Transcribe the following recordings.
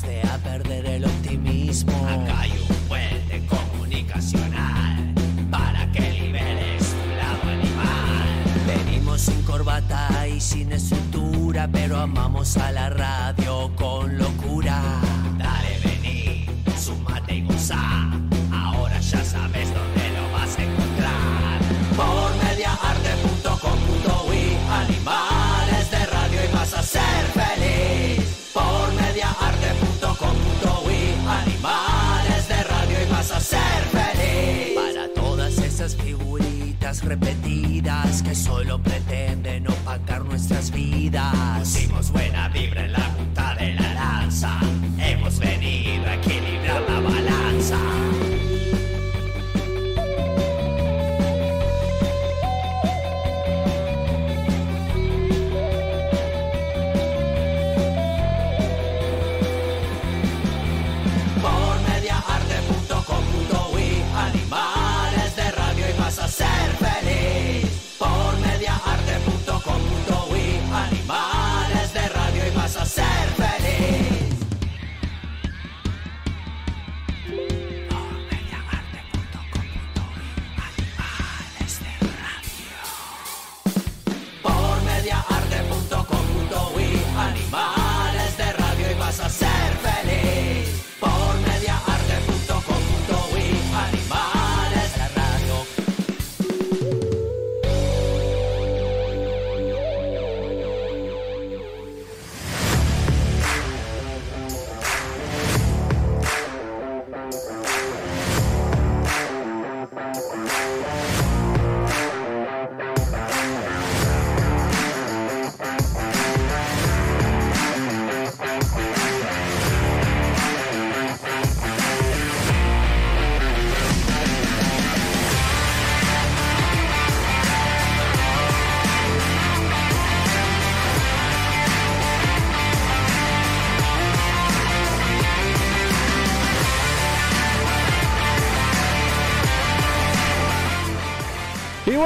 comenzaste a repetidas que solo pretenden opacar nuestras vidas. Pusimos buena vibra en la punta de la lanza. Hemos venido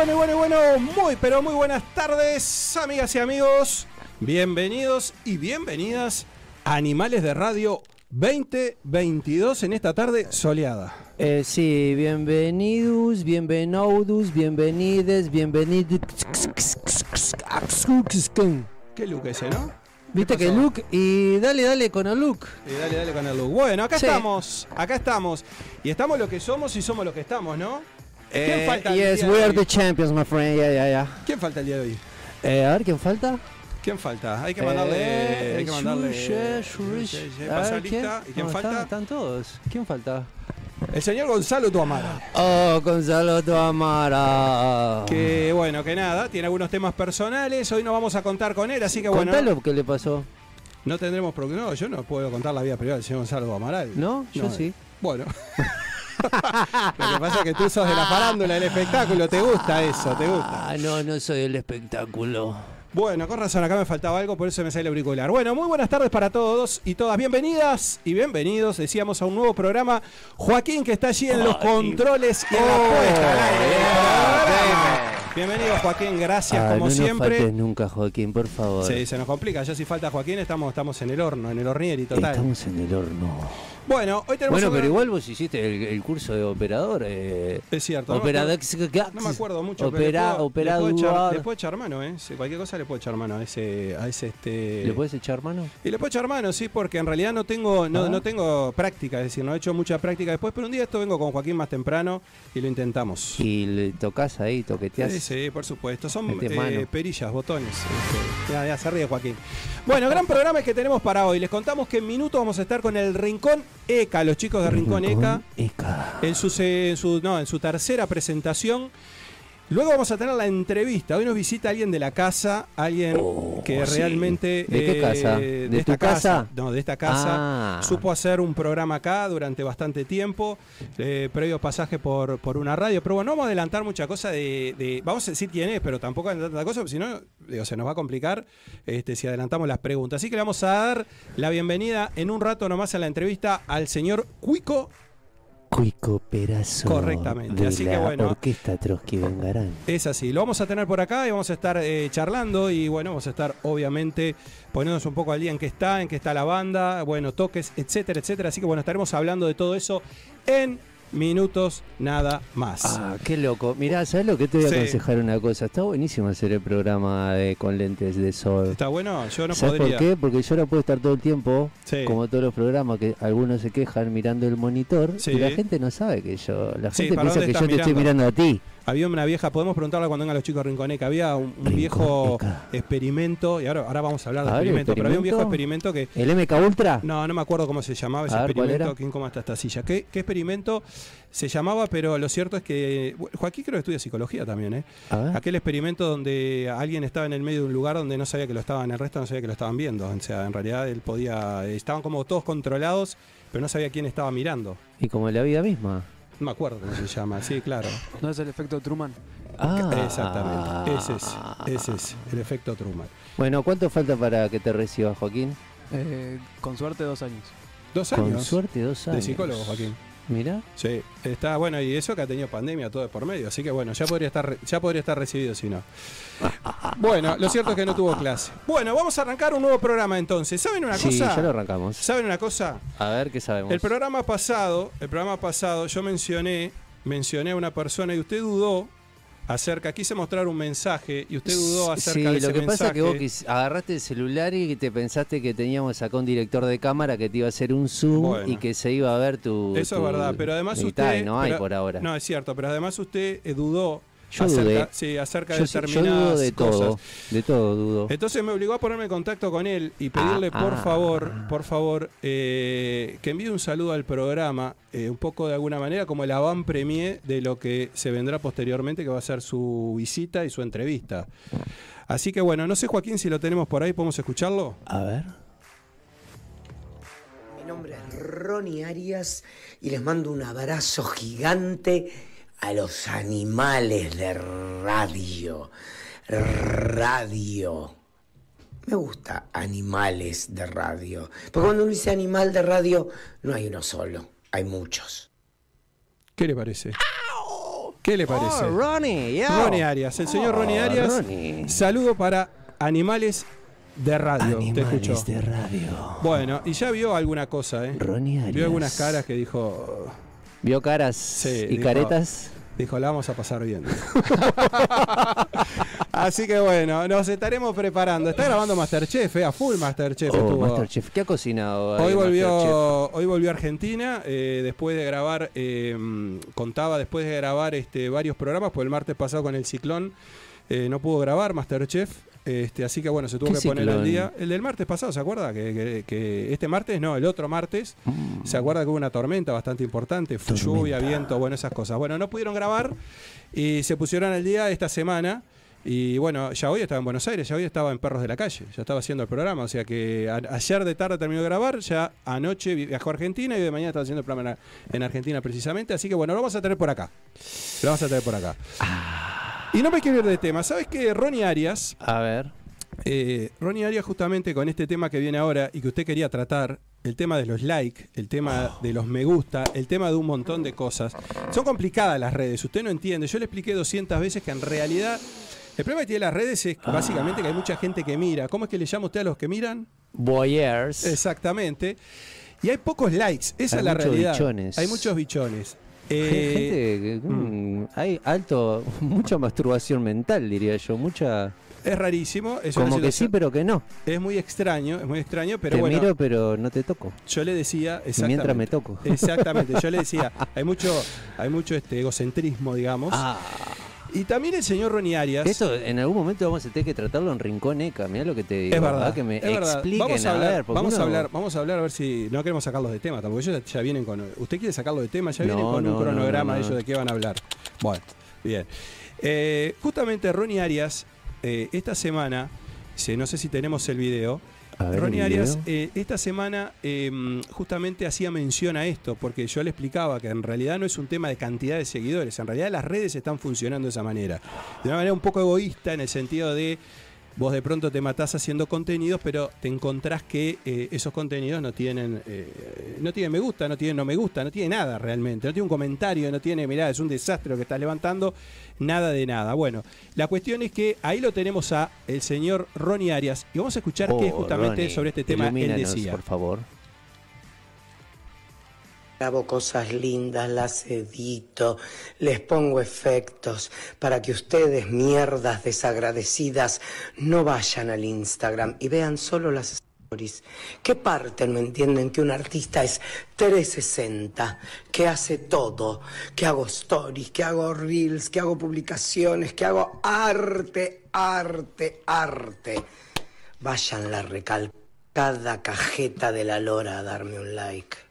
bueno, bueno, bueno, muy, pero muy buenas tardes, amigas y amigos. Bienvenidos y bienvenidas a Animales de Radio 2022 en esta tarde soleada. Eh, sí, bienvenidos, bienvenidos, bienvenides, bienvenidos. Qué look ese, ¿no? Viste ¿Qué que look y dale, dale con el look. Y dale, dale con el look. Bueno, acá Sí. estamos, acá estamos. Y estamos lo que somos y somos lo que estamos, ¿no? ¿Quién Eh, falta yes, we are the champions, my friend. Ya, ya, ya. ¿Quién falta el día de hoy? Eh, a ver, ¿quién falta? ¿Quién falta? Hay que mandarle. Eh, hay que mandarle. Lista. ¿Y quién No, falta? Están, están todos. ¿Quién falta? El señor Gonzalo Tuamara. Oh, Gonzalo Tuamara. Que bueno, que nada, tiene algunos temas personales. Hoy no vamos a contar con él, así que bueno. Contalo qué le pasó. No tendremos No, yo no puedo contar la vida privada del señor Gonzalo Amaral. ¿No? Yo sí. Bueno. Lo que pasa es que tú sos de la farándula del espectáculo, te gusta eso, te gusta. Ah, no, no soy el espectáculo. Bueno, con razón, acá me faltaba algo, por eso me sale el auricular. Bueno, muy buenas tardes para todos y todas. Bienvenidas y bienvenidos, decíamos, a un nuevo programa. Joaquín, que está allí en los controles y en la Oh, puesta del bien. programa. Bienvenido, Joaquín, gracias Ah, como no siempre. faltes nunca, Joaquín, por favor. Sí, se nos complica. Ya si falta Joaquín, estamos, estamos en el horno, en el hornieri total. Estamos en el horno. Bueno, hoy tenemos Bueno, pero igual vos hiciste el, el curso de operador. Eh, Es cierto. operador. No me acuerdo mucho. pero Opera, le puedo- operador. Le puedo, echar, le puedo echar mano, ¿eh? Si cualquier cosa le puedo echar mano a ese, a ese este. ¿Le puedes echar mano? Y le puedo echar mano, sí, porque en realidad no tengo, no, Ah. no tengo práctica, es decir, no he hecho mucha práctica después, pero un día esto vengo con Joaquín más temprano y lo intentamos. Y le tocas ahí, toqueteas. Sí, sí, por supuesto. Son eh, perillas, botones. este, ya, ya se ríe Joaquín. Bueno, gran programa el que tenemos para hoy. Les contamos que en minutos vamos a estar con el Rincón ECA, los chicos de Rincón, ECA. Eca. En su, en su- no, en su tercera presentación. Luego vamos a tener la entrevista. Hoy nos visita alguien de la casa, alguien Oh, que sí. realmente. ¿De qué casa? De, ¿De esta tu casa? No, de esta casa. Ah. Supo hacer un programa acá durante bastante tiempo, eh, previo pasaje por, por una radio. Pero bueno, no vamos a adelantar mucha cosa de, de- Vamos a decir quién es, pero tampoco adelantar tanta cosa, porque si no, digo, se nos va a complicar este, si adelantamos las preguntas. Así que le vamos a dar la bienvenida en un rato nomás a la entrevista al señor Cuico Cuico Perazo. Correctamente, De así que la bueno. Orquesta Trotsky Vengarán. Es así, lo vamos a tener por acá y vamos a estar eh, charlando y bueno, vamos a estar obviamente poniéndonos un poco al día en qué está, en qué está la banda, bueno, toques, etcétera, etcétera. Así que bueno, estaremos hablando de todo eso en minutos nada más. Ah, qué loco. Mirá, ¿sabes lo que te voy a Sí. aconsejar una cosa? Está buenísimo hacer el programa de- con lentes de sol. ¿Está bueno? Yo no ¿Sabes podría. por qué? Porque yo ahora puedo estar todo el tiempo, Sí. como todos los programas, que algunos se quejan mirando el monitor Sí. y la gente no sabe que yo. La gente ¿para piensa que yo te estoy mirando a ti. Había una vieja, podemos preguntarle cuando vengan los chicos de Rinconeca, había un, un viejo experimento, y ahora, ahora vamos a hablar de A ver, experimento, pero había un viejo ¿experimento? que ¿El MK Ultra? No, no me acuerdo cómo se llamaba ese ver, ¿cuál experimento. ¿Quién cómo está esta silla? ¿Qué, qué experimento se llamaba? Pero lo cierto es que. Joaquín creo que estudia psicología también, ¿eh? Aquel experimento donde alguien estaba en el medio de un lugar donde no sabía que lo estaban, el resto no sabía que lo estaban viendo. O sea, en realidad él podía. Estaban como todos controlados, pero no sabía quién estaba mirando. Y como la vida misma. No me acuerdo cómo se llama, sí, claro. ¿No es el efecto Truman? Ah. Exactamente. Ese es, ese es el efecto Truman. Bueno, ¿cuánto falta para que te recibas, Joaquín? Eh, con suerte dos años. Dos Con años. suerte, dos años. De psicólogo, Joaquín. Mira. Sí, está bueno y eso que ha tenido pandemia todo por medio, así que bueno, ya podría estar ya podría estar recibido si no. Bueno, lo cierto es que no tuvo clase. Bueno, vamos a arrancar un nuevo programa entonces. ¿Saben una Sí, cosa? ya lo arrancamos. ¿Saben una cosa? A ver qué sabemos. El programa pasado, el programa pasado yo mencioné, mencioné a una persona y usted dudó acerca, quise mostrar un mensaje y usted dudó acerca sí, de ese lo que pasa es que mensaje. vos quis- agarraste el celular y te pensaste que teníamos acá un director de cámara que te iba a hacer un zoom Bueno. y que se iba a ver tu. Eso tu- es verdad, pero además usted no hay pero- por ahora. No, es cierto, pero además usted eh, dudó Yo acerca, dudé. sí, acerca yo, de yo determinadas dudo de cosas. todo, de todo dudo. Entonces me obligó a ponerme en contacto con él y pedirle Ah, por ah. favor, por favor, eh, que envíe un saludo al programa, eh, un poco de alguna manera como el avant premier de lo que se vendrá posteriormente, que va a ser su visita y su entrevista. Así que bueno, no sé Joaquín si lo tenemos por ahí, ¿podemos escucharlo? A ver. Mi nombre es Ronnie Arias y les mando un abrazo gigante a los animales de radio. Radio. Me gusta animales de radio. Porque cuando uno dice animal de radio, no hay uno solo, hay muchos. ¿Qué le parece? ¿Qué le parece? Oh, Ronnie. Ronnie Arias, el señor Oh, Ronnie Arias. Ronnie. Saludo para animales de radio. ¿Te Animales escuchó? de radio. Bueno, y ya vio alguna cosa, ¿eh? Ronnie Arias. Vio algunas caras que dijo, ¿Vio caras Sí, y dijo- caretas? dijo, la vamos a pasar bien. Así que bueno, nos estaremos preparando. Está grabando Masterchef, ¿eh? a full Masterchef. Oh, estuvo. Masterchef. ¿Qué ha cocinado? Hoy volvió, hoy volvió a Argentina, eh, después de grabar, eh, contaba después de grabar este, varios programas, pues el martes pasado con el ciclón eh, no pudo grabar Masterchef, este, así que bueno, se tuvo ¿Qué que poner al ciclón? día. El del martes pasado, ¿se acuerda? Que, que- que este martes, no, el otro martes, ¿se acuerda que hubo una tormenta bastante importante? Fue lluvia, viento, bueno, esas cosas. Bueno, no pudieron grabar y se pusieron al día esta semana. Y bueno, ya hoy estaba en Buenos Aires, ya hoy estaba en Perros de la Calle, ya estaba haciendo el programa, o sea que a- ayer de tarde terminó de grabar, ya anoche vi- viajó a Argentina y de mañana estaba haciendo el programa en, Ar- en Argentina precisamente, así que bueno, lo vamos a tener por acá. Lo vamos a tener por acá. Y no me quiero ir de tema, ¿sabes que Ronnie Arias, A ver. eh, Ronnie Arias justamente con este tema que viene ahora y que usted quería tratar, el tema de los likes, el tema de los me gusta, el tema de un montón de cosas. Son complicadas las redes, usted no entiende. Yo le expliqué 200 veces que en realidad el problema que tiene las redes es que básicamente que hay mucha gente que mira. ¿Cómo es que le llama usted a los que miran? Boyers. Exactamente. Y hay pocos likes, esa Hay es la realidad. bichones. Hay muchos bichones. Hay Eh, gente que, mm, hay alto, mucha masturbación mental, diría yo, mucha, es rarísimo, es, como que sí, pero que no. es muy extraño, es muy extraño, pero te bueno, miro, pero no te toco. yo le decía exactamente. mientras me toco. Exactamente, yo le decía, hay mucho, hay mucho este egocentrismo, digamos. Ah, Y también el señor Ronnie Arias. esto en algún momento vamos a tener que tratarlo en Rincón Eca, mirá lo que te digo. es verdad, Que me es verdad. expliquen Vamos a a hablar, ver, porque vamos a hablar, vamos a hablar a ver si no queremos sacarlos de tema, tampoco ellos ya vienen con usted quiere sacarlo de tema, ya vienen con no, un no, cronograma no, no. ellos de qué van a hablar. Bueno, bien. Eh, justamente Ronnie Arias eh, esta semana, se- no sé si tenemos el video, A ver, Ronnie Arias eh, esta semana eh, justamente hacía mención a esto, porque yo le explicaba que en realidad no es un tema de cantidad de seguidores, en realidad las redes están funcionando de esa manera. De una manera un poco egoísta en el sentido de vos de pronto te matás haciendo contenidos, pero te encontrás que eh, esos contenidos no tienen, eh, no tienen me gusta, no tienen no me gusta, no tiene nada realmente, no tiene un comentario, no tiene, mirá, es un desastre lo que estás levantando, nada de nada. Bueno, la cuestión es que ahí lo tenemos a el señor Ronnie Arias y vamos a escuchar qué Oh, justamente Ronnie, sobre este tema él decía. por favor. Grabo cosas lindas, las edito, les pongo efectos para que ustedes, mierdas desagradecidas, no vayan al Instagram y vean solo las stories. ¿Qué parte no entienden que un artista es 360, que hace todo, que hago stories, que hago reels, que hago publicaciones, que hago arte, arte, arte? Vayan la recalcada cajeta de la lora a darme un like.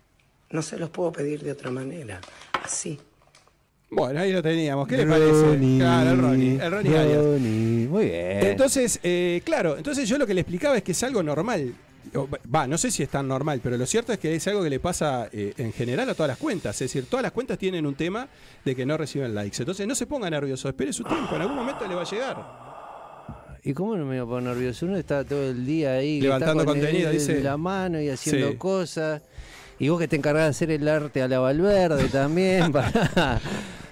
No se los puedo pedir de otra manera. Así. Bueno, ahí lo teníamos. ¿Qué le parece? Claro, el Ronnie, el Ronnie Arias. Ronnie, Muy bien. Entonces, eh, claro, entonces yo lo que le explicaba es que es algo normal. Va, no sé si es tan normal, pero lo cierto es que es algo que le pasa eh, en general a todas las cuentas. Es decir, todas las cuentas tienen un tema de que no reciben likes. Entonces no se ponga nervioso, espere su tiempo, en algún momento le va a llegar. ¿Y cómo no me iba a poner nervioso? Uno está todo el día ahí. Levantando con el contenido, dice. la mano y haciendo Sí. cosas. Y vos que te encargás de hacer el arte a la Valverde también para,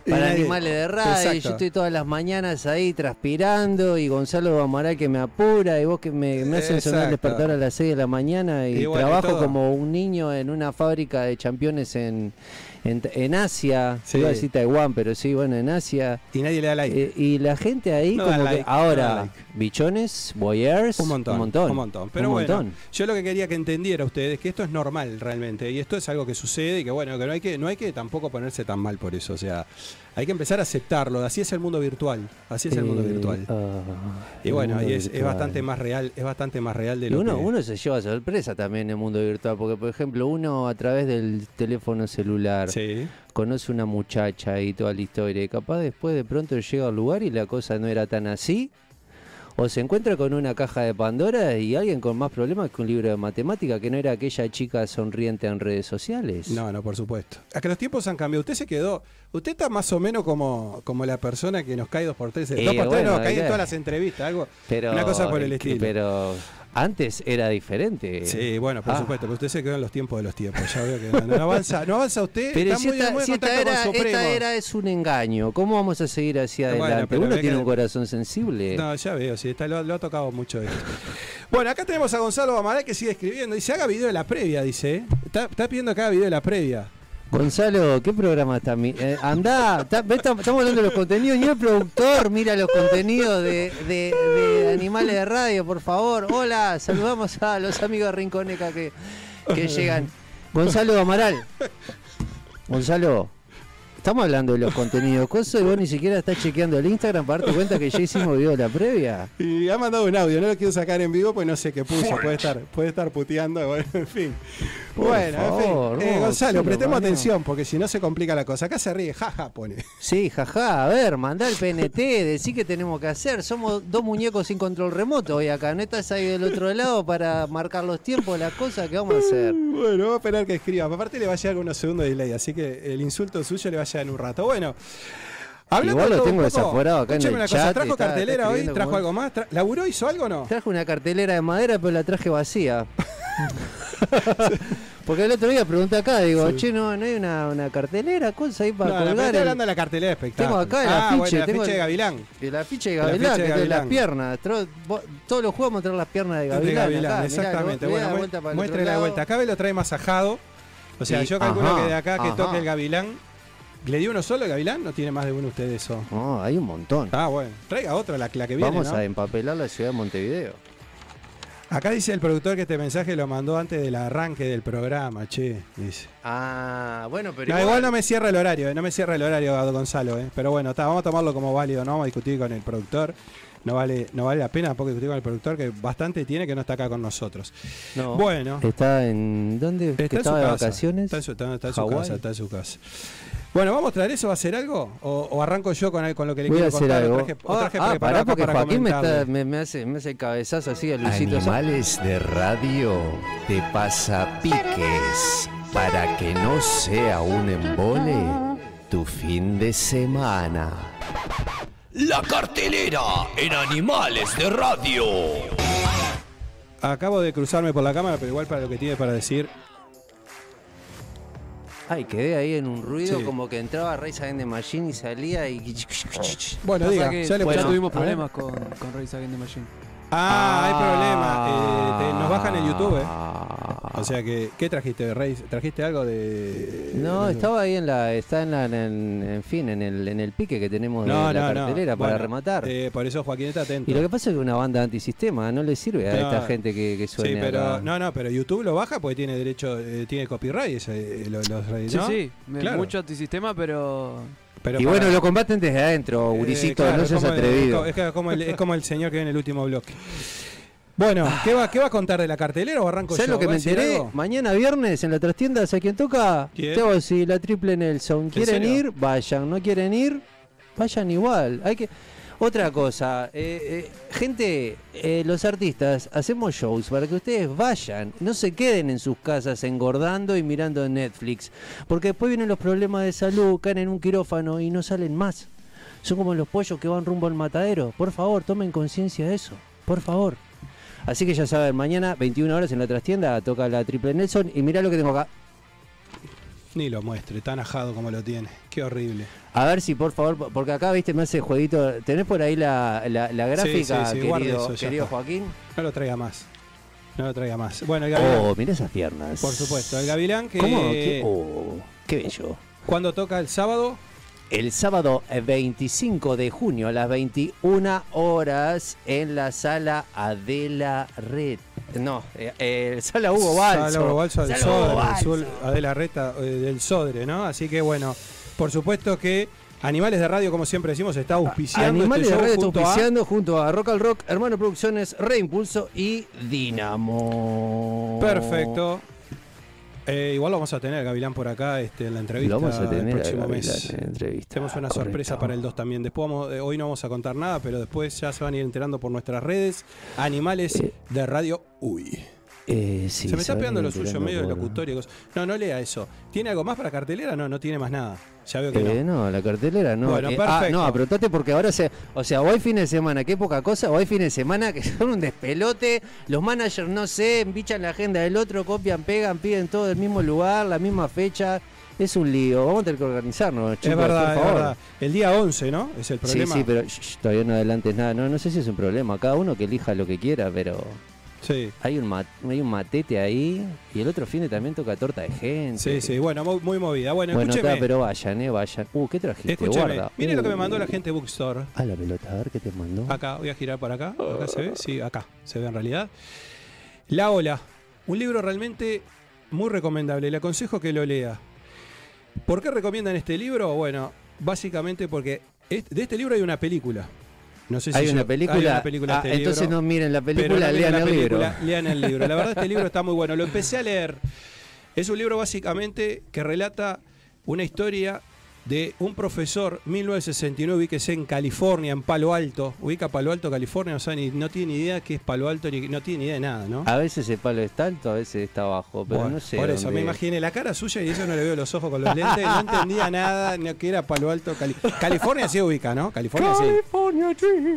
animales de radio. Yo estoy todas las mañanas ahí transpirando y Gonzalo Amaral que me apura y vos que me, me hacen sonar el despertador a las 6 de la mañana y, Y bueno, y trabajo como un niño en una fábrica de championes en, en, en Asia. Sí. Iba a decir Taiwán, pero sí, bueno, en Asia. Y nadie le da like. Eh, y la gente ahí, No como que no ahora, like. bichones, boyers, Un montón, un montón. un montón. Pero un bueno, montón. yo lo que quería que entendiera ustedes que esto es normal realmente y esto es algo que sucede y que bueno, que no hay que no hay que tampoco ponerse tan mal por eso, o sea, hay que empezar a aceptarlo, así es el mundo virtual, así es el mundo Eh, virtual. ah, Y bueno, y es, bastante más real, es bastante más real de Y lo uno, que uno se lleva sorpresa también en el mundo virtual, porque por ejemplo uno a través del teléfono celular Sí. conoce una muchacha y toda la historia, y capaz después de pronto llega al lugar y la cosa no era tan así, o se encuentra con una caja de Pandora y alguien con más problemas que un libro de matemática, que no era aquella chica sonriente en redes sociales. No, no, por supuesto. A que los tiempos han cambiado. Usted se quedó. Usted está más o menos como, como la persona que nos cae dos por tres. Eh, dos por tres, bueno, no, cae en claro. todas las entrevistas, algo. pero, una cosa por el estilo. Pero antes era diferente. Sí, bueno, por Ah. supuesto, pero usted se quedó en los tiempos de los tiempos. Ya veo que no, no avanza, no avanza usted. Pero está si, muy, esta, muy en si esta contacto era, con Supremo. esta era es un engaño, ¿cómo vamos a seguir hacia adelante? Uno tiene que- un corazón sensible. No, ya veo, sí, está, lo, lo ha tocado mucho esto. Bueno, acá tenemos a Gonzalo Amaral que sigue escribiendo. Dice, haga video de la previa, dice. ¿eh? Está, está pidiendo que haga video de la previa. Gonzalo, ¿qué programa está? eh, andá, estamos hablando de los contenidos, ni el productor mira los contenidos de, de- de Animales de Radio, por favor. Hola, saludamos a los amigos de Rinconeca que, que llegan. Gonzalo Amaral. Gonzalo, estamos hablando de los contenidos, cosas y vos ni siquiera estás chequeando el Instagram para darte cuenta que ya hicimos video de la previa. Y ha mandado un audio, no lo quiero sacar en vivo pues no sé qué puso. Puede estar, puede estar puteando, bueno, en fin. Por bueno, favor, en fin. Eh, Gonzalo, prestemos atención porque si no se complica la cosa. Acá se ríe, jaja, pone. Sí, jaja, a ver, mandá el PNT, decí que tenemos que hacer. Somos dos muñecos sin control remoto hoy acá. No estás ahí del otro lado para marcar los tiempos, las cosas que vamos a hacer. Bueno, vamos a esperar que escriba. Aparte le va a llegar unos segundos de delay, así que el insulto suyo le va a llegar en un rato. Bueno. Hablando Igual lo tengo desaforado acá en el una cosa, chat, ¿trajo está- está cartelera hoy? escribiendo ¿Trajo como- algo más? Tra- ¿Laburó? ¿Hizo algo o no? Traje una cartelera de madera, pero la traje vacía. Porque el otro día pregunté acá, digo, che, no, no hay una, una cartelera, cosa ahí para No, colgar. estoy hablando de la cartelera de espectáculo. Tengo acá el ah, afiche, bueno, el tengo afiche de Gavilán. El afiche de Gavilán, que las Gavilán. piernas. Todos los juegos mostrar las piernas de De Gavilán. Gavilán, acá, mirá, exactamente. dar Bueno, vuelta el muestre la vuelta. Acá ve lo trae más ajado. O sea, Y- yo calculo ajá, que de acá que ajá. toque el Gavilán. ¿Le dio uno solo el Gavilán? ¿No tiene más de uno usted eso? No, hay un montón. Ah, bueno. Traiga otro, la, la que viene, Vamos ¿no? a empapelar la ciudad de Montevideo. Acá dice el productor que este mensaje lo mandó antes del arranque del programa, che. Dice. Ah, bueno, pero No, igual no me cierra el horario, eh, no me cierra el horario Gonzalo, eh. pero bueno, está, vamos a tomarlo como válido, no vamos a discutir con el productor. No vale, no vale la pena tampoco discutir con el productor que bastante tiene que no está acá con nosotros. No. Bueno, Está en. ¿Dónde? está que en su casa. vacaciones. Está en su, está- está en su Hawái. casa, está en su casa. Bueno, ¿vamos a traer eso? ¿Va a hacer algo? ¿O, o arranco yo con, con lo que le Voy a quiero hacer contar? O algo. traje- o Ah, traje ah, pará, porque para Joaquín me, está, me, me hace, me hace el cabezazo así a Luisito. Animales de radio de pasapiques para que no sea un embole tu fin de semana. La cartelera en Animales de Radio. Acabo de cruzarme por la cámara, pero igual para lo que tiene para decir. Ay, quedé ahí en un ruido Sí. como que entraba Rise Against the Machine y salía y... Bueno, diga, que ya le ya bueno, tuvimos problemas con, con Against the Machine. Ah, hay problema. Eh, te- nos bajan el YouTube. eh. O sea que, ¿qué trajiste, Rey? ¿Trajiste algo de.? No, de- estaba ahí en la, está en la, en, en fin, en el, en el pique que tenemos de No, la no, no. cartelera para Bueno, rematar. eh, por eso Joaquín está atento. y lo que pasa es que una banda antisistema no le sirve a esta gente que, que suene Sí, pero acá. no, no, pero YouTube lo baja porque tiene derecho, eh, tiene copyright ese, eh, los, los Sí, ¿no? sí, Claro. mucho antisistema, pero Pero y para- bueno, lo combaten desde adentro, eh, Gurisito, claro, no seas como el- atrevido. Es, co- es como el, es como el señor que viene en el último bloque. Bueno, ¿qué va, ¿qué va a contar de la cartelera o arranco ¿Sabes yo? lo que ¿Va a me enteré? Mañana viernes en la trastienda, ¿sabes quién toca? ¿Quién? Teo, si la triple Nelson. ¿Quieren ir? Vayan. ¿No quieren ir? Vayan igual. Hay que. Otra cosa, eh, eh, gente, eh, los artistas hacemos shows para que ustedes vayan, no se queden en sus casas engordando y mirando Netflix, porque después vienen los problemas de salud, caen en un quirófano y no salen más. Son como los pollos que van rumbo al matadero. Por favor, tomen conciencia de eso. Por favor. Así que ya saben, mañana 21 horas en la trastienda toca la triple Nelson y mirá lo que tengo acá. Ni lo muestre, tan ajado como lo tiene. Qué horrible. A ver si por favor, porque acá viste me hace jueguito. ¿Tenés por ahí la, la- la gráfica, sí, sí, querido, eso. Joaquín? No lo traiga más. No lo traiga más. Bueno, el Gavilán, Oh, mirá esas piernas. por supuesto. El Gavilán que. ¿Cómo? ¿Qué? Oh, qué bello. Cuando toca el sábado, El sábado eh, 25 de junio a las 21 horas en la sala Adela Red. No, eh, eh, sala Hugo Balso. Sala Hugo Balso del Sodre, Balso. Adela Reta eh, del Sodre, ¿no? Así que bueno, por supuesto que Animales de Radio, como siempre decimos, está auspiciando Animales este de show Radio está a- auspiciando junto a Rock al Rock, Hermano Producciones, Reimpulso y Dinamo. Perfecto. Eh, igual lo vamos a tener, Gavilán, por acá este, en la entrevista Lo vamos a tener el próximo a Gavilán mes. en entrevista. Tenemos una Correcto. sorpresa para el 2 también. Después vamos- eh, hoy no vamos a contar nada, pero después ya se van a ir enterando por nuestras redes. Animales Eh, de Radio Uy. Eh, sí, se me está pegando lo suyo medio de locutorio. cosas. No, no lea eso. ¿Tiene algo más para cartelera? No, no tiene más nada. Ya veo que Eh, no. no, la cartelera no. Bueno, Eh, ah, perfecto. no, apretate porque ahora se. O sea, o hay fines de semana, qué poca cosa, o hay fines de semana que son un despelote. Los managers, no sé, embichan la agenda del otro, copian, pegan, piden todo del mismo lugar, la misma fecha. Es un lío. Vamos a tener que organizarnos, chicos. es verdad, por es verdad. El día 11, ¿no? Es el Sí, problema. sí, pero shh, shh, todavía no adelantes nada. No, no sé si es un problema. Cada uno que elija lo que quiera, pero Sí. hay un, hay un matete ahí. Y el otro fin de también toca torta de gente. Sí, sí, bueno, muy, muy movida. Bueno, Bueno, escúcheme. está, pero vayan, eh, vayan. Uh, ¿qué trajiste? Escúcheme. Guarda. Mire lo que me Uh. mandó la gente Bookstore. A la pelota, a ver qué te mandó. Acá, voy a girar para acá. Acá se ve. Sí, acá se ve en realidad. La Ola. Un libro realmente muy recomendable. Le aconsejo que lo lea. ¿Por qué recomiendan este libro? Bueno, básicamente porque de este libro hay una película. No sé si hay, yo- una película. hay una película de Ah, este entonces libro. no miren la película, lean la el película, libro. Lean el libro. La verdad, este libro está muy bueno. Lo empecé a leer. Es un libro básicamente que relata una historia de un profesor, 1969, ubíquese en California, en Palo Alto. Ubica Palo Alto, California, o sea, ni, no tiene ni idea qué es Palo Alto, ni, no tiene ni idea de nada, ¿no? A veces el palo está alto, a veces está abajo, pero Bueno, no sé. por eso, dónde- me imaginé la cara suya y eso no le veo los ojos con los lentes. No entendía nada, ni que era Palo Alto. Cali- California sí ubica, ¿no? California sí.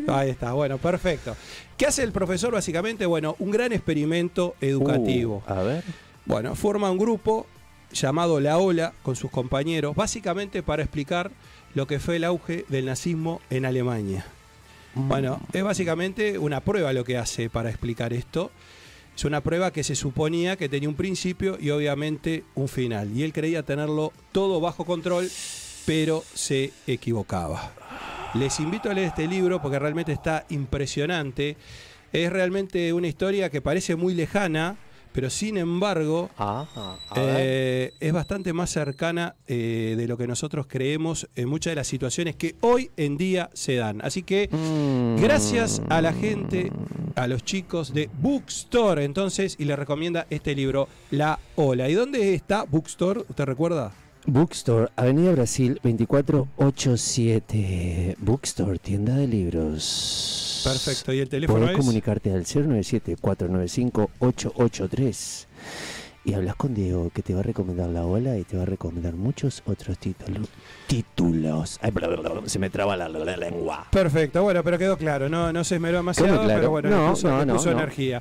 Ahí está, bueno, perfecto. ¿Qué hace el profesor básicamente? Bueno, un gran experimento educativo. Uh, a ver. Bueno, forma un grupo llamado La Ola con sus compañeros, básicamente para explicar lo que fue el auge del nazismo en Alemania. Bueno, es básicamente una prueba lo que hace para explicar esto. Es una prueba que se suponía que tenía un principio y obviamente un final. Y él creía tenerlo todo bajo control, pero se equivocaba. Les invito a leer este libro porque realmente está impresionante. Es realmente una historia que parece muy lejana, pero sin embargo Ajá, a ver. eh, es bastante más cercana eh, de lo que nosotros creemos en muchas de las situaciones que hoy en día se dan. Así que Mm. gracias a la gente, a los chicos de Bookstore, entonces, y les recomienda este libro, La Ola. ¿Y dónde está Bookstore? ¿Usted recuerda? Bookstore, Avenida Brasil 2487. Bookstore, tienda de libros. Perfecto. ¿Y el teléfono Podés es? comunicarte al 097-495-883. y hablas con Diego, que te va a recomendar la ola y te va a recomendar muchos otros títulos. Títulos. Ay, bla, bla, bla, se me traba la, lengua. Perfecto, bueno, pero quedó claro, no, no se esmeró demasiado, ¿Cómo claro? pero bueno, No, le puso, no, le no, puso no. energía.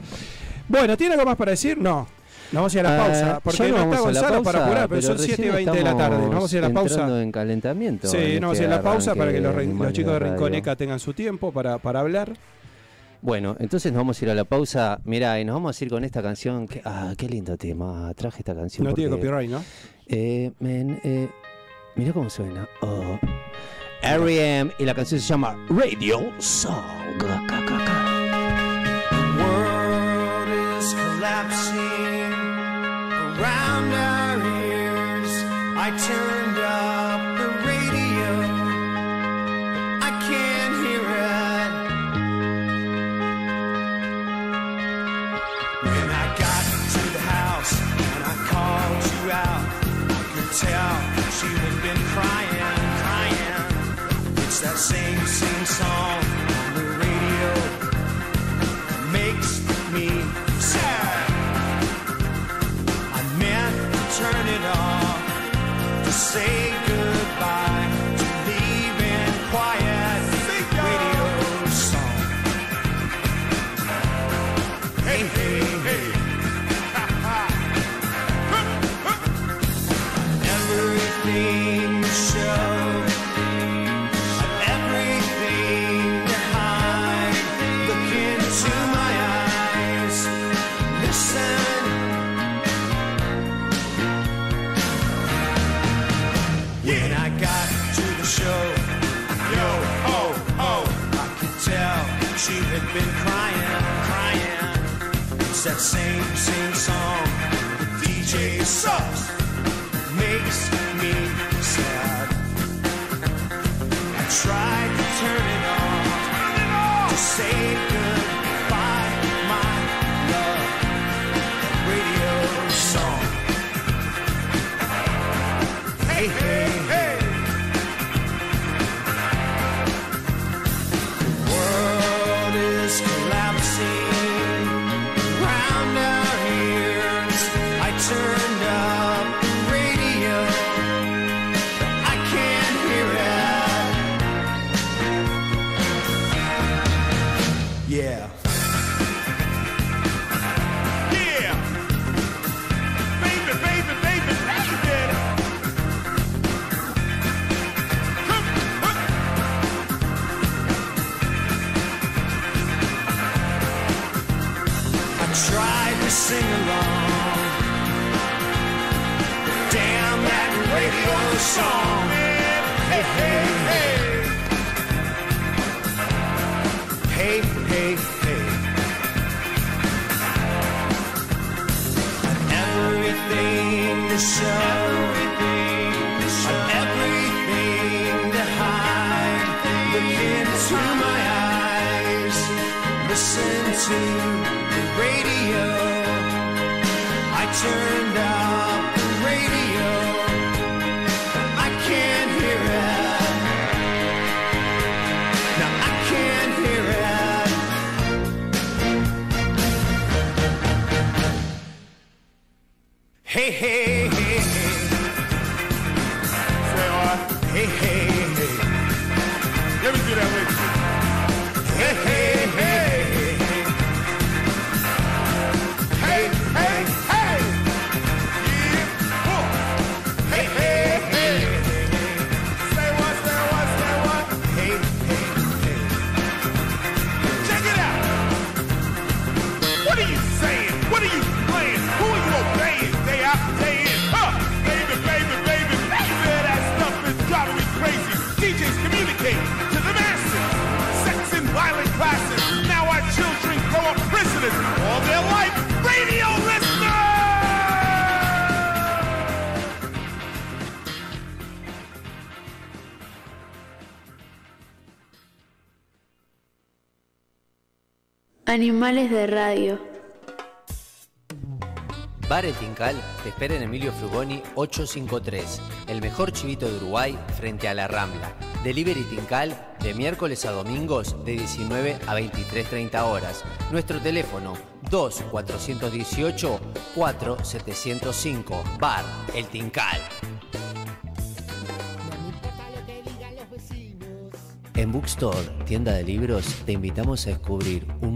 Bueno, ¿tiene algo más para decir? No. Nos vamos a ir a la Ah, pausa, porque no nos está Gonzalo para apurar, pero, son recién 7 y 20 de la tarde. Nos vamos a ir a la estamos pausa. en calentamiento. Sí, en nos vamos a ir a la pausa para que los, chicos de. Rinconeca tengan su tiempo para, para hablar. Bueno, entonces nos vamos a ir a la pausa. Mirá, y nos vamos a ir con esta canción. Que, ah, qué lindo tema. Traje esta canción. No tiene porque- copyright, ¿no? Eh, men, eh, mira cómo suena. Oh. R.E.M. y la canción se llama Radio Song. Ca. world is collapsing I turned up the radio. I can't hear it. When I got to the house and I called you out, I could tell she had been crying, crying. It's that same, same song on the radio makes me sad. I meant to turn it off to that same, same song. The DJ sucks. Makes me sad. I tried to turn it Animales de radio. Bar El Tincal te espera en Emilio Frugoni 853, el mejor chivito de Uruguay frente a la Rambla. Delivery Tincal de miércoles a domingos de 19 a 23.30 horas. Nuestro teléfono 2-418-4705. Bar El Tincal. En Bookstore, tienda de libros, te invitamos a descubrir un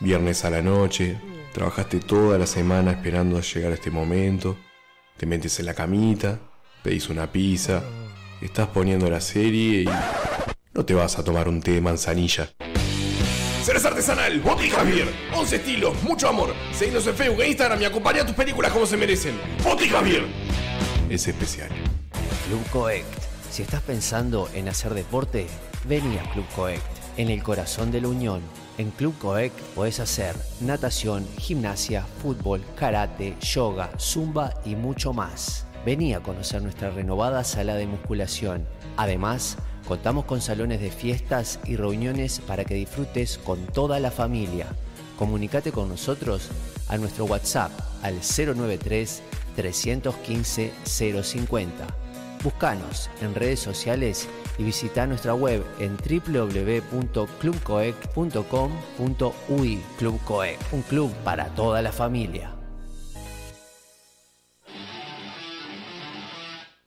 Viernes a la noche, trabajaste toda la semana esperando a llegar a este momento, te metes en la camita, pedís una pizza, estás poniendo la serie y no te vas a tomar un té de manzanilla. Cerveza artesanal, Botica Beer, 11 estilos, mucho amor. Seguinos en Facebook e Instagram y acompaña tus películas como se merecen. Botica Beer es especial. Club Coect. Si estás pensando en hacer deporte, vení a Club Coect, en el corazón de la Unión. En Club Coect podés hacer natación, gimnasia, fútbol, karate, yoga, zumba y mucho más. Vení a conocer nuestra renovada sala de musculación. Además, contamos con salones de fiestas y reuniones para que disfrutes con toda la familia. Comunicate con nosotros a nuestro WhatsApp al 093 315 050. Buscanos en redes sociales y visita nuestra web en www.clubcoec.com.ui. Club Coec, un club para toda la familia.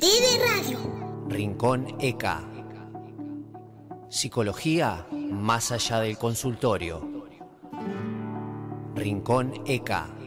De radio. Rincón ECA. Psicología más allá del consultorio. Rincón ECA.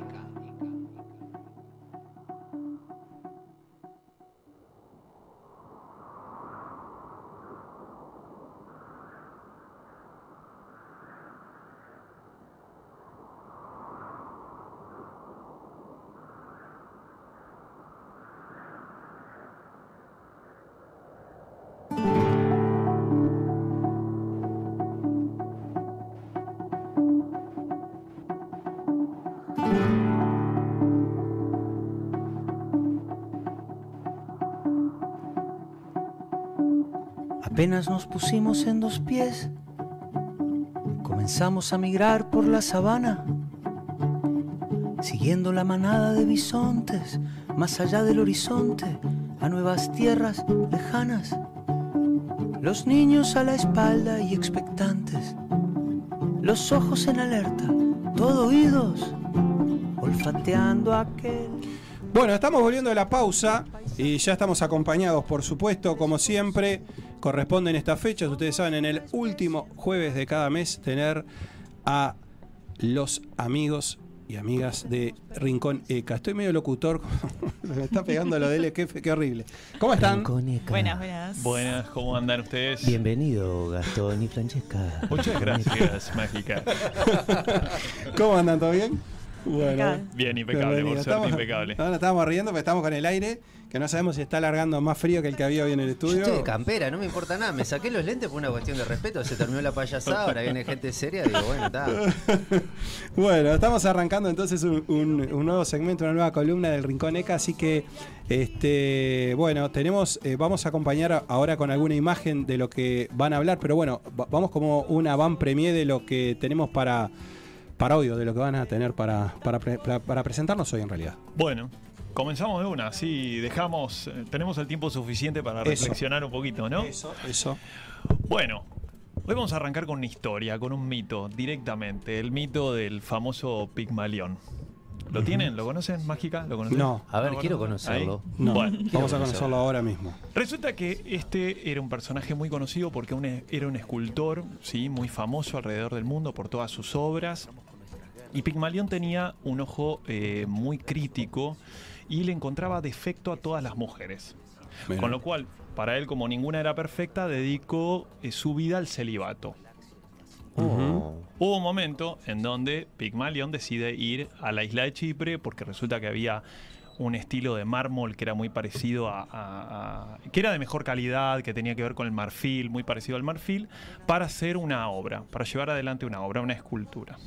Apenas nos pusimos en dos pies, comenzamos a migrar por la sabana, siguiendo la manada de bisontes, más allá del horizonte, a nuevas tierras lejanas. Los niños a la espalda y expectantes, los ojos en alerta, todo oídos, olfateando aquel. Bueno, estamos volviendo de la pausa y ya estamos acompañados, por supuesto, como siempre, corresponden estas fechas. Ustedes saben, en el último jueves de cada mes, tener a los amigos y amigas de Rincón ECA. Estoy medio locutor, me está pegando lo de él, qué, qué horrible. ¿Cómo están? Rincón ECA. Buenas, buenas. Buenas, ¿cómo andan ustedes? Bienvenido, Gastón y Francesca. Muchas gracias, Mágica. ¿Cómo andan? ¿Todo bien? Bueno. Bien, impecable, por suerte, impecable. No, no, estábamos riendo porque estamos con el aire, que no sabemos si está alargando más frío que el que había hoy en el Yo estudio. estoy de campera, no me importa nada. Me saqué los lentes por una cuestión de respeto. Se terminó la payasada, ahora viene gente seria. Digo, bueno, está. Bueno, estamos arrancando entonces un, un- un nuevo segmento, una nueva columna del Rincón ECA, así que este, bueno, tenemos, eh, vamos a acompañar ahora con alguna imagen de lo que van a hablar, pero bueno, va- vamos como una van premier de lo que tenemos para, para hoy, o de lo que van a tener para, para, pre- para- para presentarnos hoy en realidad. Bueno, comenzamos de una, así dejamos, eh, tenemos el tiempo suficiente para Eso. reflexionar un poquito, ¿no? Eso, eso. Bueno, hoy vamos a arrancar con una historia, con un mito, directamente, el mito del famoso Pigmalión. ¿Lo tienen? ¿Lo conocen, Mágica? ¿Lo conocen? No. A ver, ¿No quiero conocerlo. No, Bueno, vamos a conocerlo ahora mismo. Resulta que este era un personaje muy conocido porque un- era un escultor, ¿sí? muy famoso alrededor del mundo por todas sus obras. Y Pigmalión tenía un ojo eh, muy crítico y le encontraba defecto a todas las mujeres. Mira. Con lo cual, para él, como ninguna era perfecta, dedicó eh, su vida al celibato. Hubo un momento en donde Pigmalión decide ir a la isla de Chipre porque resulta que había un estilo de mármol que era muy parecido a, a- a- que era de mejor calidad, que tenía que ver con el marfil, muy parecido al marfil, para hacer una obra, para llevar adelante una obra, una escultura.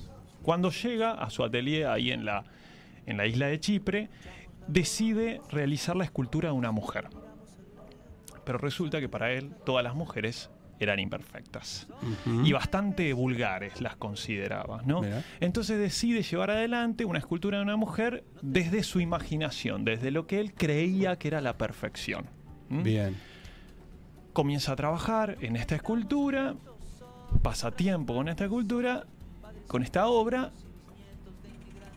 Cuando llega a su atelier ahí en la, en la isla de Chipre, decide realizar la escultura de una mujer. Pero resulta que para él todas las mujeres eran imperfectas y bastante vulgares las consideraba, ¿no? Mira. Entonces decide llevar adelante una escultura de una mujer desde su imaginación, desde lo que él creía que era la perfección. ¿m? Bien. Comienza a trabajar en esta escultura, pasa tiempo con esta escultura, con esta obra,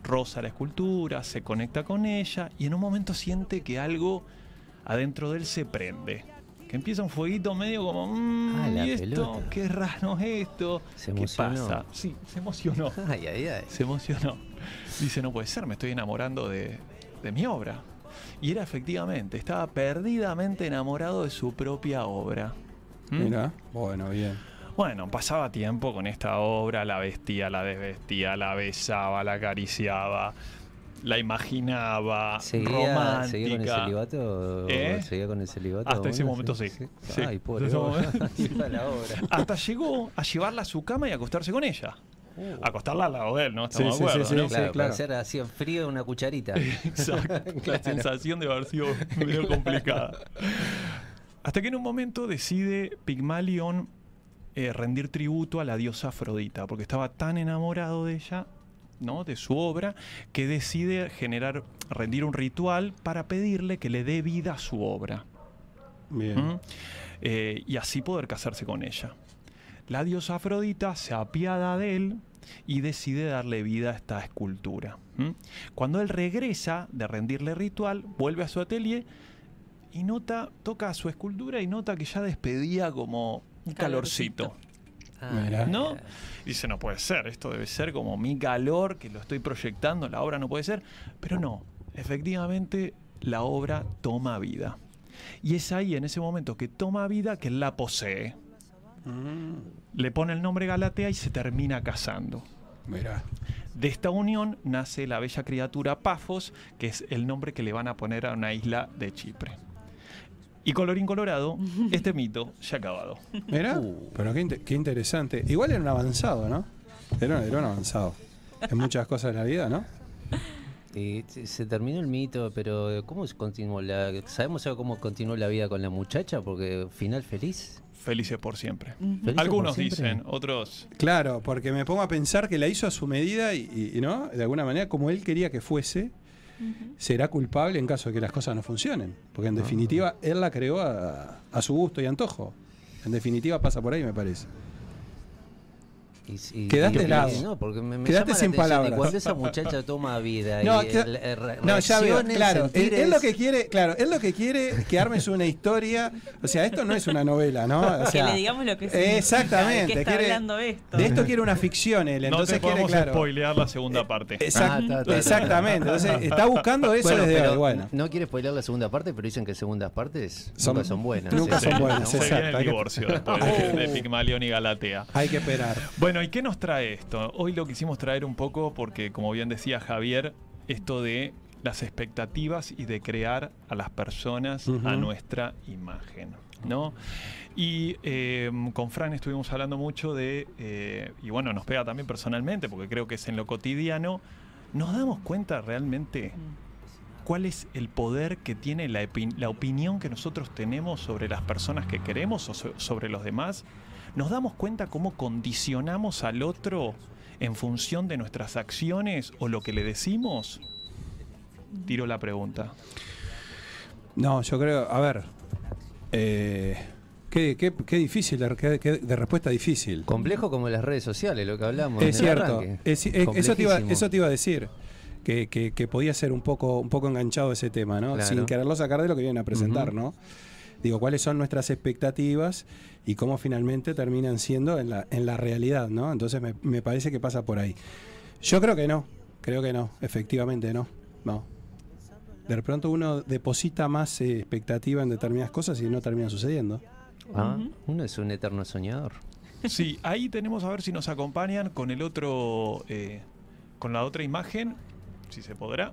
roza la escultura, se conecta con ella y en un momento siente que algo adentro de él se prende. Que empieza un fueguito medio como, "Mm, Ah, la ¿y esto? pelota. ¿Qué raro es esto? Se ¿Qué pasa? Sí, se emocionó. Ay, ay, ay. Se emocionó. Dice, no puede ser, me estoy enamorando de, de mi obra. Y era efectivamente, estaba perdidamente enamorado de su propia obra. ¿Mm? Mira. Bueno, bien. Bueno, pasaba tiempo con esta obra, la vestía, la desvestía, la besaba, la acariciaba, la imaginaba, ¿Seguía, romántica. ¿Seguía con el celibato? ¿Eh? ¿Seguía con el celibato? Hasta ese momento sí. sí. Ay, pobre. Hasta obra. sí. La obra. Hasta llegó a llevarla a su cama y acostarse con ella. Uh. Acostarla al lado de él, ¿no? Estamos Sí, de sí, acuerdo, sí, ¿no? sí. Claro, claro. hacer así en frío una cucharita. Exacto. La sensación de haber sido medio complicada. Hasta que en un momento decide Pigmalión eh, rendir tributo a la diosa Afrodita, porque estaba tan enamorado de ella, ¿no? de su obra, que decide generar, rendir un ritual para pedirle que le dé vida a su obra. Bien. ¿Mm? Eh, y así poder casarse con ella. La diosa Afrodita se apiada de él y decide darle vida a esta escultura. ¿m? Cuando él regresa de rendirle ritual, vuelve a su atelier y nota, toca su escultura y nota que ya despedía como un calorcito. Ah, Mira. ¿No? Dice, no puede ser, esto debe ser como mi calor que lo estoy proyectando, la obra no puede ser. Pero no, efectivamente la obra toma vida. Y es ahí, en ese momento que toma vida, que él la posee. Mm, Le pone el nombre Galatea y se termina casando. Mira. De esta unión nace la bella criatura Pafos, que es el nombre que le van a poner a una isla de Chipre. Y colorín colorado, este mito ya ha acabado. Mira. Uh. Pero qué, inte- qué interesante. Igual era un avanzado, ¿no? Era, era un avanzado. En muchas cosas de la vida, ¿no? Y se terminó el mito, pero ¿cómo se continuó la, ¿sabemos cómo continuó la vida con la muchacha? Porque final feliz. Felices por siempre. ¿Felices por Algunos siempre? dicen, otros Claro, porque me pongo a pensar que la hizo a su medida y, y- y, ¿no? De alguna manera, como él quería que fuese, será culpable en caso de que las cosas no funcionen. Porque en definitiva, él la creó a, a su gusto y antojo. En definitiva, pasa por ahí, me parece. Y, y- Quedaste y- helado. No, porque me, me Quedaste sin palabras. Cuando esa muchacha toma vida No, y cla- el- el re- No, ya veo, claro. Él, él lo que quiere, claro, él lo que quiere que armes una historia. O sea, esto no es una novela, ¿no? O que sea, le digamos lo que significa, Exactamente. ¿De qué está quiere- hablando esto? de esto quiere una ficción él. no Entonces te quiere, claro. spoilear la segunda parte. Exact- Ah, ta, ta, ta. exactamente. Entonces está buscando eso Bueno, desde pero hoy. Bueno. No quiere spoiler la segunda parte, pero dicen que segundas partes Son- nunca son buenas. nunca Sí. son buenas, Se exacto, viene el hay que- divorcio después de, de Pigmalión y Galatea. Hay que esperar. Bueno, Bueno, ¿y qué nos trae esto? Hoy lo quisimos traer un poco porque, como bien decía Javier, esto de las expectativas y de crear a las personas a nuestra imagen, ¿no? Y eh, con Fran estuvimos hablando mucho de, eh, y bueno, nos pega también personalmente, porque creo que es en lo cotidiano, nos damos cuenta realmente cuál es el poder que tiene la, opinión que nosotros tenemos sobre las personas que queremos o so- sobre los demás. Nos damos cuenta cómo condicionamos al otro en función de nuestras acciones o lo que le decimos. Tiro la pregunta. No, yo creo, a ver, eh, qué, qué- qué difícil, de, qué- qué- de respuesta difícil. Complejo como las redes sociales, lo que hablamos. Es cierto, arranque. es- es- eso, te iba, eso te iba a decir. Que, que- que podía ser un poco, un poco enganchado ese tema, ¿no? Claro. Sin quererlo sacar de lo que vienen a presentar. ¿no? Digo, cuáles son nuestras expectativas y cómo finalmente terminan siendo en la, en la realidad, ¿no? Entonces me, me parece que pasa por ahí. Yo creo que no, creo que no, efectivamente no, no. De pronto uno deposita más eh, expectativa en determinadas cosas y no termina sucediendo. Ah, uno es un eterno soñador. Sí, ahí tenemos a ver si nos acompañan con el otro, eh, con la otra imagen, si se podrá.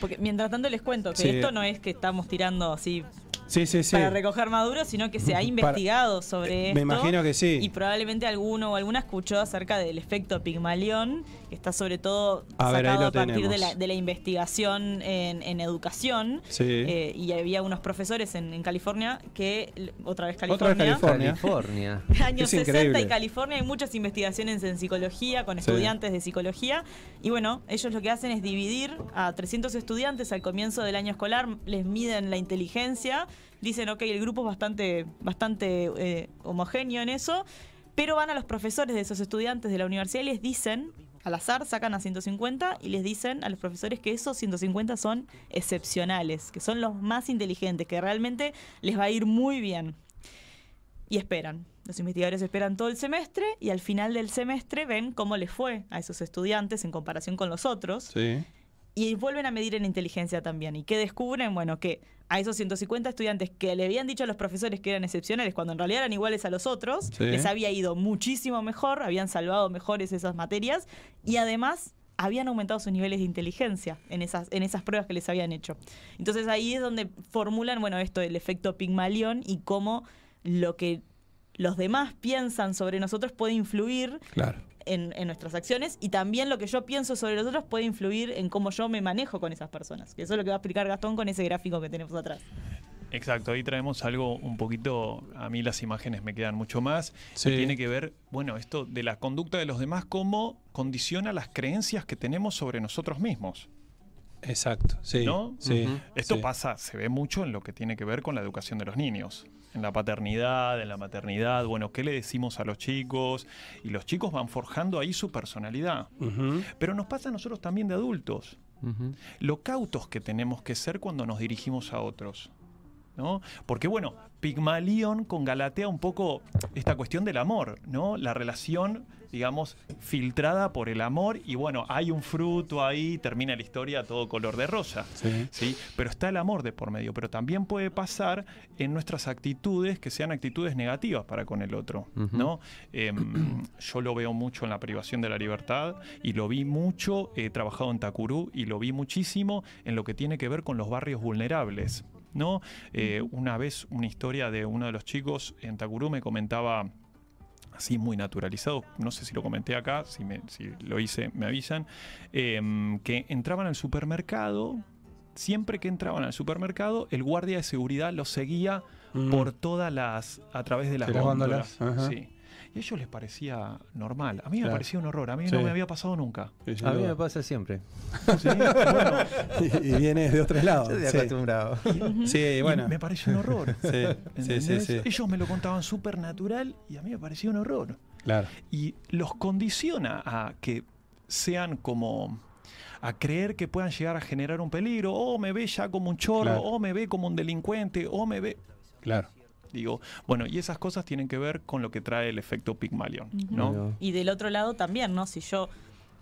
Porque mientras tanto les cuento que Sí. esto no es que estamos tirando así Sí, sí, sí. para recoger maduros, sino que se ha Para- investigado sobre esto. Me imagino que sí. Y probablemente alguno o alguna escuchó acerca del efecto Pigmalión, que está sobre todo A ver, sacado a partir de la, de la investigación en, en educación. Sí. Eh, y había unos profesores en, en California que, otra vez Otra vez California, California. California. años Es 60 increíble. y California hay muchas investigaciones en psicología con Sí. estudiantes de psicología y bueno, ellos lo que hacen es dividir a 300 estudiantes al comienzo del año escolar, les miden la inteligencia, dicen, ok, el grupo es bastante, bastante eh, homogéneo en eso, pero van a los profesores de esos estudiantes de la universidad y les dicen, al azar sacan a 150 y les dicen a los profesores que esos 150 son excepcionales, que son los más inteligentes, que realmente les va a ir muy bien y esperan. Los investigadores esperan todo el semestre y al final del semestre ven cómo les fue a esos estudiantes en comparación con los otros Sí. Y vuelven a medir en inteligencia también. ¿Y qué descubren? Bueno, que a esos 150 estudiantes que le habían dicho a los profesores que eran excepcionales cuando en realidad eran iguales a los otros, Sí. les había ido muchísimo mejor, habían salvado mejores esas materias y además habían aumentado sus niveles de inteligencia en esas, en esas pruebas que les habían hecho. Entonces ahí es donde formulan, bueno, esto del efecto Pigmalión y cómo lo que los demás piensan sobre nosotros puede influir Claro. En, en nuestras acciones y también lo que yo pienso sobre los otros puede influir en cómo yo me manejo con esas personas. Que eso es lo que va a explicar Gastón con ese gráfico que tenemos atrás. Exacto, ahí traemos algo un poquito, a mí las imágenes me quedan mucho más, Sí. y tiene que ver, bueno, esto de la conducta de los demás, cómo condiciona las creencias que tenemos sobre nosotros mismos. Exacto, sí. ¿No? sí, Esto sí. pasa, se ve mucho en lo que tiene que ver con la educación de los niños, en la paternidad, en la maternidad, bueno, ¿qué le decimos a los chicos? Y los chicos van forjando ahí su personalidad. Pero nos pasa a nosotros también de adultos. Lo cautos que tenemos que ser cuando nos dirigimos a otros. ¿No? Porque bueno, Pigmalión con Galatea un poco esta cuestión del amor, ¿no? La relación, digamos, filtrada por el amor y bueno, hay un fruto ahí, termina la historia todo color de rosa. Sí. ¿sí? Pero está el amor de por medio, pero también puede pasar en nuestras actitudes que sean actitudes negativas para con el otro. ¿no? Em, yo lo veo mucho en la privación de la libertad y lo vi mucho, he trabajado en Takuru y lo vi muchísimo en lo que tiene que ver con los barrios vulnerables, ¿no? Eh, una vez una historia de uno de los chicos en Takuru me comentaba así muy naturalizado, no sé si lo comenté acá, si, me- si lo hice me avisan, em, que entraban al supermercado, siempre que entraban al supermercado, el guardia de seguridad los seguía Mm. por todas las, a través de las góndolas. Sí. Y a ellos les parecía normal. A mí me Claro. parecía un horror, a mí Sí. no me había pasado nunca. Sí, A mí me pasa siempre. Sí, bueno, y, y viene de otros lados. Yo estoy sí. acostumbrado. Sí, y bueno. me pareció un horror. Sí, sí, sí, ¿entendés? sí. Ellos me lo contaban súper natural y a mí me parecía un horror. Claro. y los condiciona a que sean como a creer que puedan llegar a generar un peligro, o me ve ya como un chorro, Claro. o me ve como un delincuente, o me ve... Claro. Digo, bueno, y esas cosas tienen que ver con lo que trae el efecto Pygmalion, ¿no? Y del otro lado también, ¿no? Si yo,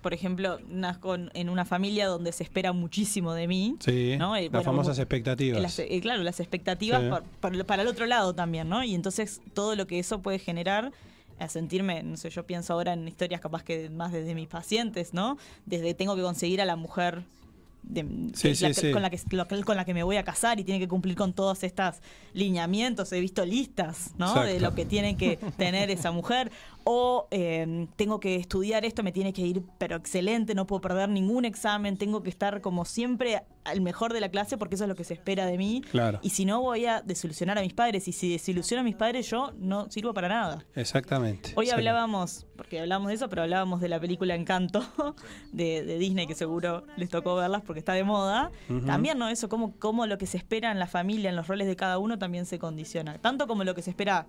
por ejemplo, nazco en- una familia donde se espera muchísimo de mí, Sí. ¿no? Eh, las bueno, famosas expectativas. las- eh, claro, las expectativas Sí. por- por- para el otro lado también, ¿no? Y entonces todo lo que eso puede generar a sentirme, no sé, yo pienso ahora en historias capaz que más desde mis pacientes, ¿no? Desde tengo que conseguir a la mujer de- Sí, que- sí, la que- sí. con la que lo con la que me voy a casar y tiene que cumplir con todos estos lineamientos. He visto listas no de lo que tiene que tener esa mujer o eh, tengo que estudiar esto me tiene que ir pero excelente no puedo perder ningún examen tengo que estar como siempre al mejor de la clase porque eso es lo que se espera de mí Claro. y si no voy a desilusionar a mis padres y si desilusiono a mis padres yo no sirvo para nada Exactamente. Hoy hablábamos, porque hablábamos de eso, pero hablábamos de la película Encanto de, de Disney, que seguro les tocó verlas porque está de moda. También, ¿no? Eso, cómo, cómo lo que se espera en la familia, en los roles de cada uno, también se condiciona. Tanto como lo que se espera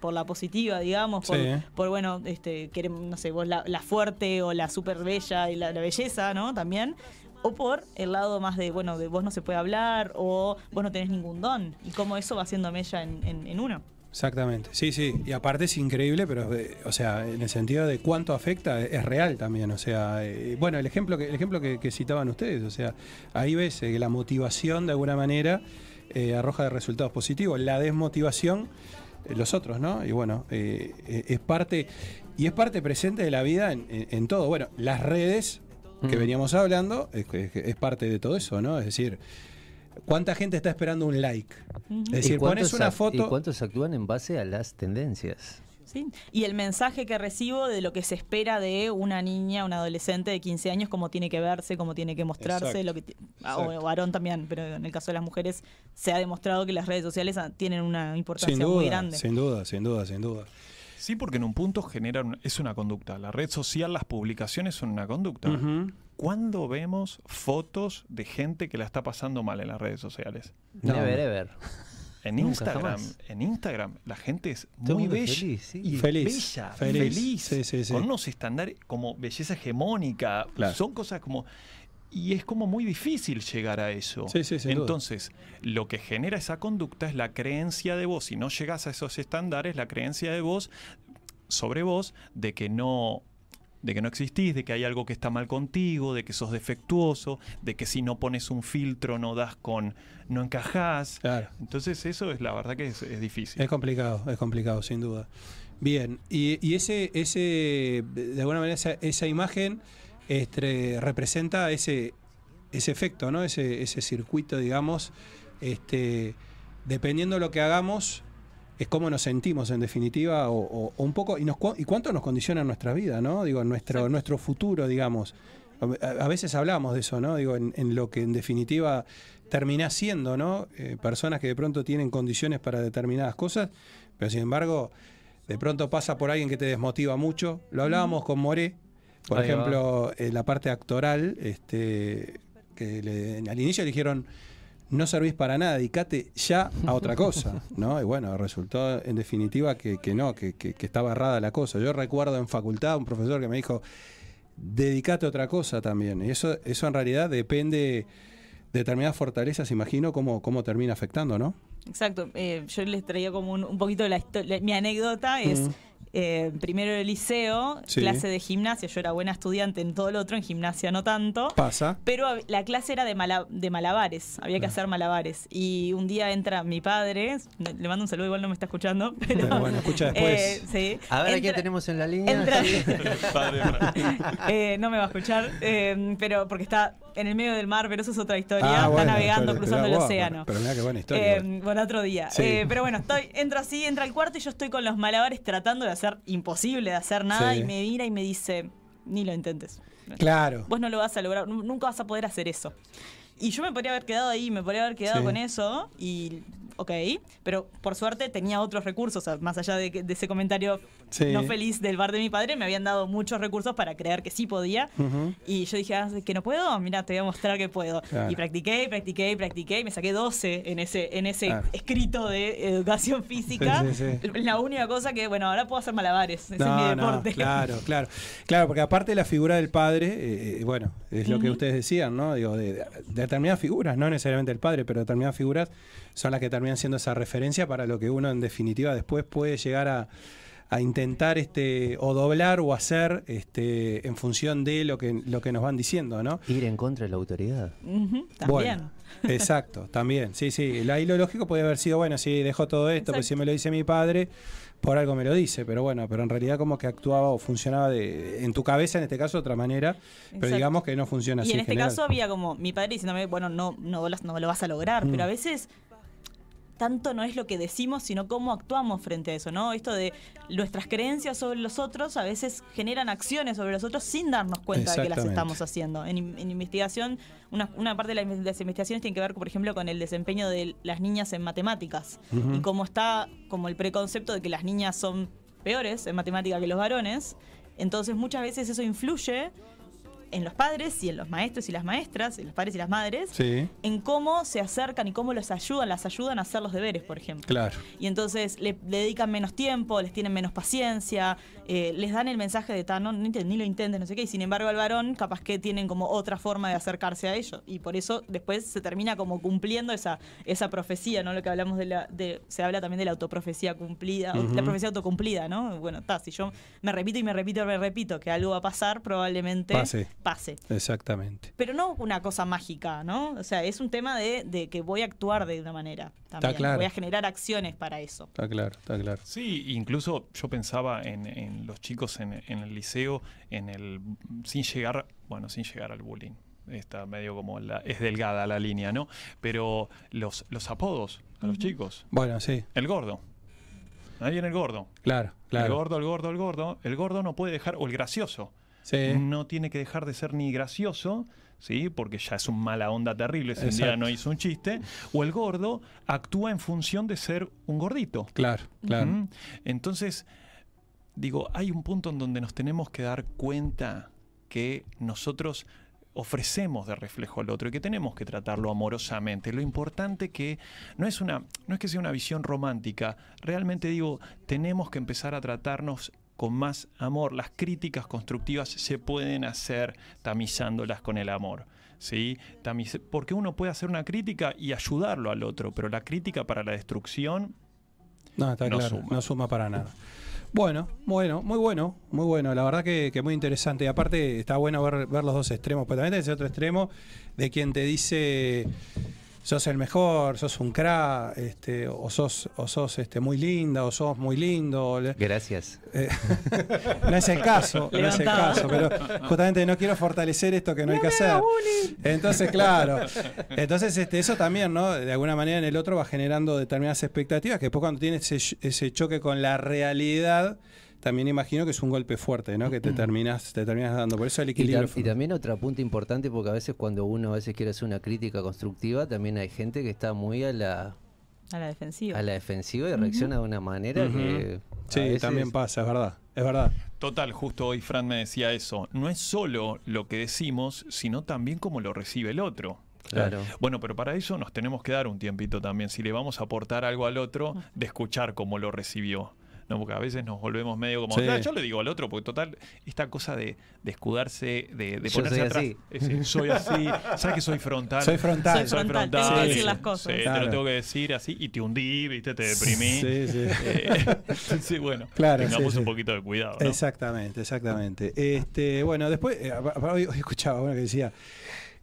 por la positiva, digamos, por, Sí. por, bueno, este, queremos, no sé, vos la, la fuerte o la súper bella y la, la belleza, ¿no? También. O por el lado más de, bueno, de vos no se puede hablar o vos no tenés ningún don. Y cómo eso va haciendo mella en, en- en uno. Exactamente, sí, sí. Y aparte es increíble, pero, eh, o sea, en el sentido de cuánto afecta, es real también. O sea, eh, bueno, el ejemplo que, el ejemplo que, que citaban ustedes, o sea, ahí ves eh, que la motivación de alguna manera eh, arroja resultados positivos. La desmotivación, los otros, ¿no? Y bueno, eh, eh, es parte, y es parte presente de la vida en, en- en todo. Bueno, las redes que Mm. veníamos hablando, es, que- es parte de todo eso, ¿no? Es decir, ¿cuánta gente está esperando un like? Es ¿Y decir, pones una foto. ¿Y cuántos actúan en base a las tendencias? Sí, Y el mensaje que recibo de lo que se espera de una niña, un adolescente de 15 años, cómo tiene que verse, cómo tiene que mostrarse, Exacto. lo que ah, o varón también, pero en el caso de las mujeres se ha demostrado que las redes sociales ah, tienen una importancia Sin muy grande. sin duda, sin duda, sin duda. Sí, porque en un punto generan, es una conducta. La red social, las publicaciones son una conducta. Ujú. ¿Cuándo vemos fotos de gente que la está pasando mal en las redes sociales? No. Never ever. En Nunca, Instagram, jamás. en Instagram la gente es Todo muy bella feliz, sí. y Feliz, bella, feliz. feliz, Sí, sí, sí. con unos estándares como belleza hegemónica, Claro. son cosas como y es como muy difícil llegar a eso. Duda. Entonces, lo que genera esa conducta es la creencia de vos, si no llegas a esos estándares, la creencia de vos sobre vos de que no de que no existís, de que hay algo que está mal contigo, de que sos defectuoso, de que si no pones un filtro no das con, no encajás. Claro. Entonces eso es la verdad que es, es difícil. Es complicado, es complicado, sin duda. Bien, y, y ese, ese, de alguna manera, esa, esa imagen este, representa ese, ese efecto, ¿no? Ese, ese circuito, digamos, este, dependiendo de lo que hagamos, es cómo nos sentimos en definitiva, o, o- o un poco, y, nos, cu- y cuánto nos condiciona nuestra vida, ¿no? Digo, nuestro, nuestro futuro, digamos. A, a veces hablamos de eso, ¿no? Digo, en, en lo que en definitiva termina siendo, ¿no? Eh, personas que de pronto tienen condiciones para determinadas cosas, pero sin embargo, de pronto pasa por alguien que te desmotiva mucho. Lo hablábamos con Moré, por Ahí ejemplo, en la parte actoral, este, que le- al inicio le dijeron, no servís para nada, dedicate ya a otra cosa, ¿no? Y bueno, resultó en definitiva que, que no, que, que- que estaba errada la cosa. Yo recuerdo en facultad un profesor que me dijo, dedicate a otra cosa también. Y eso, eso en realidad depende de determinadas fortalezas, imagino, cómo, cómo termina afectando, ¿no? Exacto. Eh, yo les traía como un, un poquito de la historia. Mi anécdota es. Eh, primero de liceo, Sí. clase de gimnasia. Yo era buena estudiante en todo lo otro, en gimnasia no tanto. Pasa. Pero la clase era de, mala- de malabares, había que hacer malabares. Y un día entra mi padre, le mando un saludo, igual no me está escuchando. Pero, Pero bueno, escucha después. Eh, sí. A ver, ¿a quién Entra- tenemos en la línea? entra- Eh, no me va a escuchar, eh, pero porque está en el medio del mar, pero eso es otra historia. Ah, está bueno, navegando, pero- cruzando pero, el wow, océano. Pero mira qué buena historia. Eh, bueno, otro día. Sí. Eh, pero bueno, estoy, entro así, entra al cuarto y yo estoy con los malabares tratando de hacer imposible de hacer nada Sí. y me mira y me dice, ni lo intentes. claro. Vos no lo vas a lograr, nu- nunca vas a poder hacer eso. Y yo me podría haber quedado ahí, me podría haber quedado Sí. con eso y ok, pero por suerte tenía otros recursos, o sea, más allá de, de ese comentario Sí. no feliz del bar de mi padre, me habían dado muchos recursos para creer que sí podía. Y yo dije, ah, que no puedo, mira, te voy a mostrar que puedo. Claro. Y practiqué, y practiqué, y practiqué, y me saqué 12 en ese, en ese Claro. escrito de educación física. Sí. La única cosa que, bueno, ahora puedo hacer malabares, ese es mi no, deporte. claro, claro. Claro, porque aparte de la figura del padre, eh, eh, bueno, es lo que ustedes decían, ¿no? Digo, de, de determinadas figuras, no necesariamente el padre, pero determinadas figuras son las que terminan siendo esa referencia para lo que uno en definitiva después puede llegar a, a intentar este o doblar o hacer este en función de lo que lo que nos van diciendo, ¿no? Ir en contra de la autoridad. También. Bueno, exacto, también. Sí, sí. Ahí lo lógico podría haber sido, bueno, si dejó todo esto, pues si me lo dice mi padre, por algo me lo dice, pero bueno, pero en realidad como que actuaba o funcionaba de, en tu cabeza, en este caso, de otra manera, pero digamos que no funciona así. Y en este general. caso había como mi padre diciéndome, bueno, no, no, lo- no lo vas a lograr, Mm. pero a veces tanto no es lo que decimos, sino cómo actuamos frente a eso, ¿no? Esto de nuestras creencias sobre los otros a veces generan acciones sobre los otros sin darnos cuenta de que las estamos haciendo. En, in- en investigación, una, una parte de la- las investigaciones tiene que ver, por ejemplo, con el desempeño de las niñas en matemáticas y cómo está como el preconcepto de que las niñas son peores en matemática que los varones. Entonces muchas veces eso influye en los padres y en los maestros y las maestras, en los padres y las madres, Sí, en cómo se acercan y cómo los ayudan, las ayudan a hacer los deberes, por ejemplo. claro. Y entonces le, le dedican menos tiempo, les tienen menos paciencia, eh, les dan el mensaje de "Ta, no, ni, lo intentes, no sé qué. Y sin embargo, al varón, capaz que tienen como otra forma de acercarse a ello. Y por eso después se termina como cumpliendo esa, esa profecía, ¿no? Lo que hablamos de la. De, se habla también de la autoprofecía cumplida, la profecía autocumplida, ¿no? Bueno, está, si yo me repito y me repito y me repito que algo va a pasar, probablemente Pase. pase. Exactamente. Pero no una cosa mágica, ¿no? O sea, es un tema de, de que voy a actuar de una manera también. claro. Voy a generar acciones para eso. Está claro, está claro. Sí, incluso yo pensaba en, en los chicos en, en el liceo, en el sin llegar, bueno, sin llegar al bullying. Está medio como la, es delgada la línea, ¿no? Pero los, los apodos a los chicos. Bueno, sí, El gordo. Ahí viene el gordo. claro, El claro. gordo, el gordo, el gordo. El gordo no puede dejar, o el gracioso. Sí. No tiene que dejar de ser ni gracioso, ¿sí? Porque ya es un mala onda terrible si un día Exacto. no hizo un chiste. O el gordo actúa en función de ser un gordito. Claro, claro. Entonces, digo, hay un punto en donde nos tenemos que dar cuenta que nosotros ofrecemos de reflejo al otro y que tenemos que tratarlo amorosamente. Lo importante que no es una no es que sea una visión romántica, realmente digo, tenemos que empezar a tratarnos con más amor. Las críticas constructivas se pueden hacer tamizándolas con el amor. ¿sí? Tamiz- porque uno puede hacer una crítica y ayudarlo al otro, pero la crítica para la destrucción No, está No claro, suma. no suma para nada. Bueno, bueno, muy bueno, muy bueno. La verdad que, que muy interesante. Y aparte está bueno ver, ver los dos extremos. Pero también tenés el otro extremo de quien te dice sos el mejor, sos un crack, este, o sos, o sos este, muy linda, o sos muy lindo. Gracias. eh, no es el caso, no es el caso, pero justamente no quiero fortelecer esto que no, hay que hacer. Entonces, claro. Entonces, este, eso también, ¿no? De alguna manera en el otro va generando determinadas expectativas que después cuando tienes ese, ese choque con la realidad, también imagino que es un golpe fuerte, ¿no? Que te terminas, te terminas dando. Por eso el Y, equilibrio. tam- y también otro punto importante, porque a veces cuando uno a veces quiere hacer una crítica constructiva, también hay gente que está muy a la, A la defensiva. a la defensiva y reacciona de una manera que... Sí, veces- también pasa, es verdad. Es verdad. Total, justo hoy Fran me decía eso. No es solo lo que decimos, sino también cómo lo recibe el otro. Claro. Bueno, pero para eso nos tenemos que dar un tiempito también. Si le vamos a aportar algo al otro, de escuchar cómo lo recibió. No, porque a veces nos volvemos medio como, Sí. "Ah, yo le digo al otro, porque total, esta cosa de, de escudarse, de, ponerse soy atrás. así. Ese, soy así, sabes que soy frontal. Soy frontal. Soy frontal, tengo que Sí, decir sí. las cosas. Sí, te lo tengo que decir así y te hundí, viste, te deprimí. Sí, sí. Eh, sí, bueno, Claro, tengamos sí, un sí. poquito de cuidado. ¿no? Exactamente, exactamente. Este, bueno, después, eh, hoy, hoy escuchaba uno que decía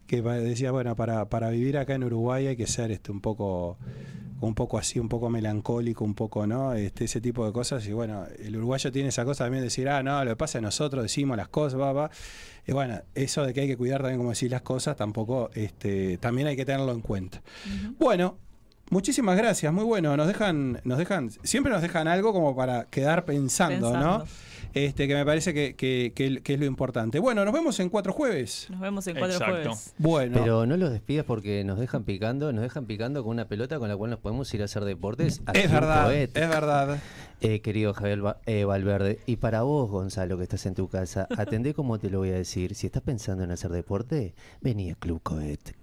que decía, bueno, para, para vivir acá en Uruguay hay que ser este un poco un poco así, un poco melancólico, un poco, ¿no? Este, ese tipo de cosas. Y bueno, el uruguayo tiene esa cosa también de decir, ah, no, lo que pasa es nosotros decimos las cosas, va, va. Y bueno, eso de que hay que cuidar también como decir las cosas, tampoco, este, también hay que tenerlo en cuenta. Bueno, muchísimas gracias, muy bueno. Nos dejan, nos dejan, siempre nos dejan algo como para quedar pensando, Pensando. ¿no? Este, que me parece que, que- que- que es lo importante. Bueno, nos vemos en cuatro jueves. Nos vemos en cuatro Exacto. jueves. Bueno, Pero no los despidas porque nos dejan picando, nos dejan picando con una pelota con la cual nos podemos ir a hacer deportes. es verdad, es verdad. Eh, querido Javier eh, Valverde, y para vos, Gonzalo, que estás en tu casa, atendé como te lo voy a decir. Si estás pensando en hacer deporte, vení a Club Coet.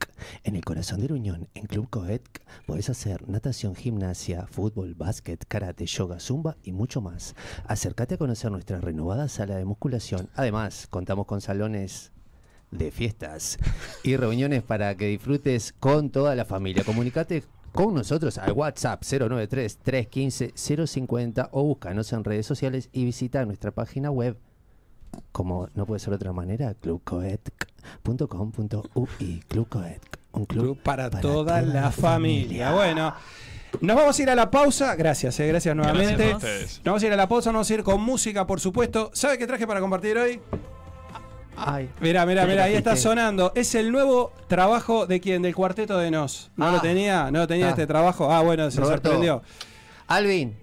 En el corazón de la Unión, en Club Coet, podés hacer natación, gimnasia, fútbol, básquet, karate, yoga, zumba y mucho más. Acércate a conocer nuestra renovada sala de musculación. Además, contamos con salones de fiestas y reuniones para que disfrutes con toda la familia. Comunicate con nosotros al WhatsApp 093-315-050 o búscanos en redes sociales y visita nuestra página web como no puede ser de otra manera, clubcoet.com.ui. Club Coet, un club, Club para, toda, la familia. Bueno, nos vamos a ir a la pausa. Gracias, eh, gracias nuevamente. Gracias a ustedes. Nos vamos a ir a la pausa, nos vamos a ir con música, por supuesto. ¿Sabe qué traje para compartir hoy? Ay, Mira, mira, mira, ahí está sonando. Es el nuevo trabajo de quién? Del cuarteto de Nos. ¿No Ah. lo tenía? ¿No lo tenía Ah. este trabajo? Ah, bueno, se Roberto. sorprendió. Alvin,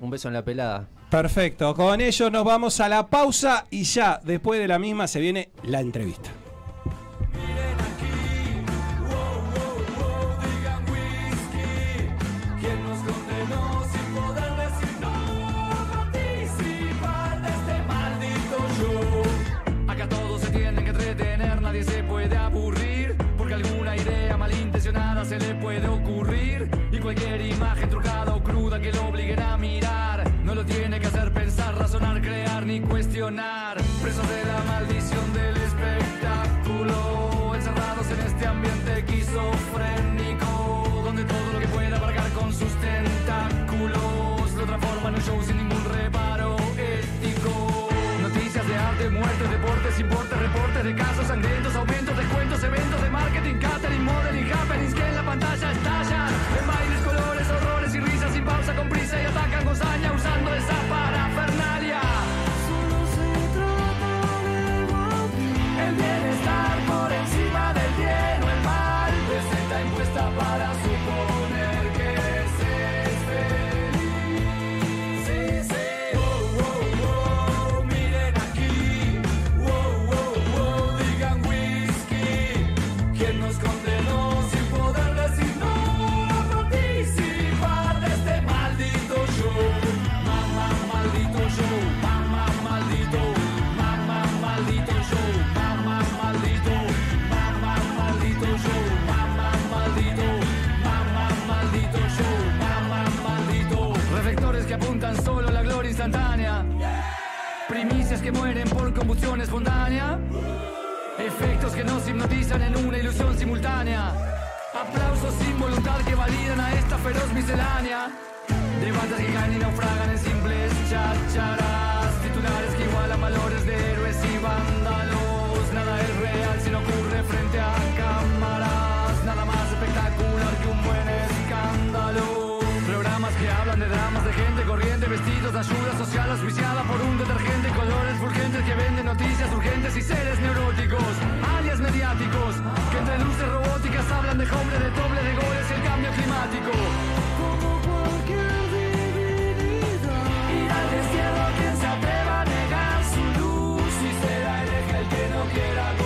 un beso en la pelada. Perfecto, con ellos nos vamos a la pausa y ya después de la misma se viene la entrevista. Se le puede ocurrir. Y cualquier imagen trucada o cruda que lo obliguen a mirar. No lo tiene que hacer pensar, razonar, crear ni cuestionar. Presos de la maldición del espectáculo. Encerrados en este ambiente esquizofrénico. Donde todo lo que pueda abarcar con sus tentáculos lo transforma en un show sin ningún reparo ético. Noticias de arte, muertes, deportes, importes, reportes de casos sangrientos, aumentos, descuentos, eventos de modeling, happenings que mueren por combustión espontánea. Efectos que nos hipnotizan en una ilusión simultánea. Aplausos sin voluntad que validan a esta feroz miscelánea. Debates que caen y naufragan en simples chacharas. Titulares que igualan valores de héroes y vándalos. Nada es real si no ocurre ayuda social auspiciada por un detergente. Colores fulgentes que venden noticias urgentes y seres neuróticos, alias mediáticos. Que entre luces robóticas hablan de hombres, de doble de goles y el cambio climático. Como cualquier divinidad. Ir al quien se a negar su luz y será el que no quiera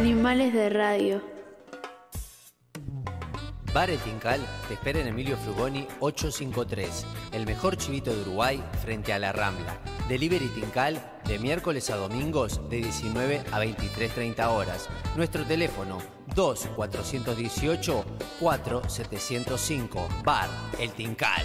Animales de radio. Bar El Tincal te espera en Emilio Frugoni 853, el mejor chivito de Uruguay frente a la Rambla. Delivery Tincal de miércoles a domingos de 19 a 23.30 horas. Nuestro teléfono 2418 4705. Bar El Tincal.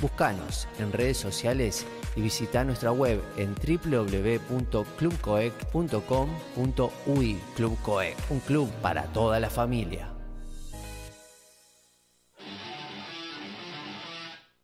Buscanos en redes sociales y visita nuestra web en www.clubcoec.com.ui. Club un club para toda la familia.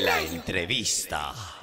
La entrevista.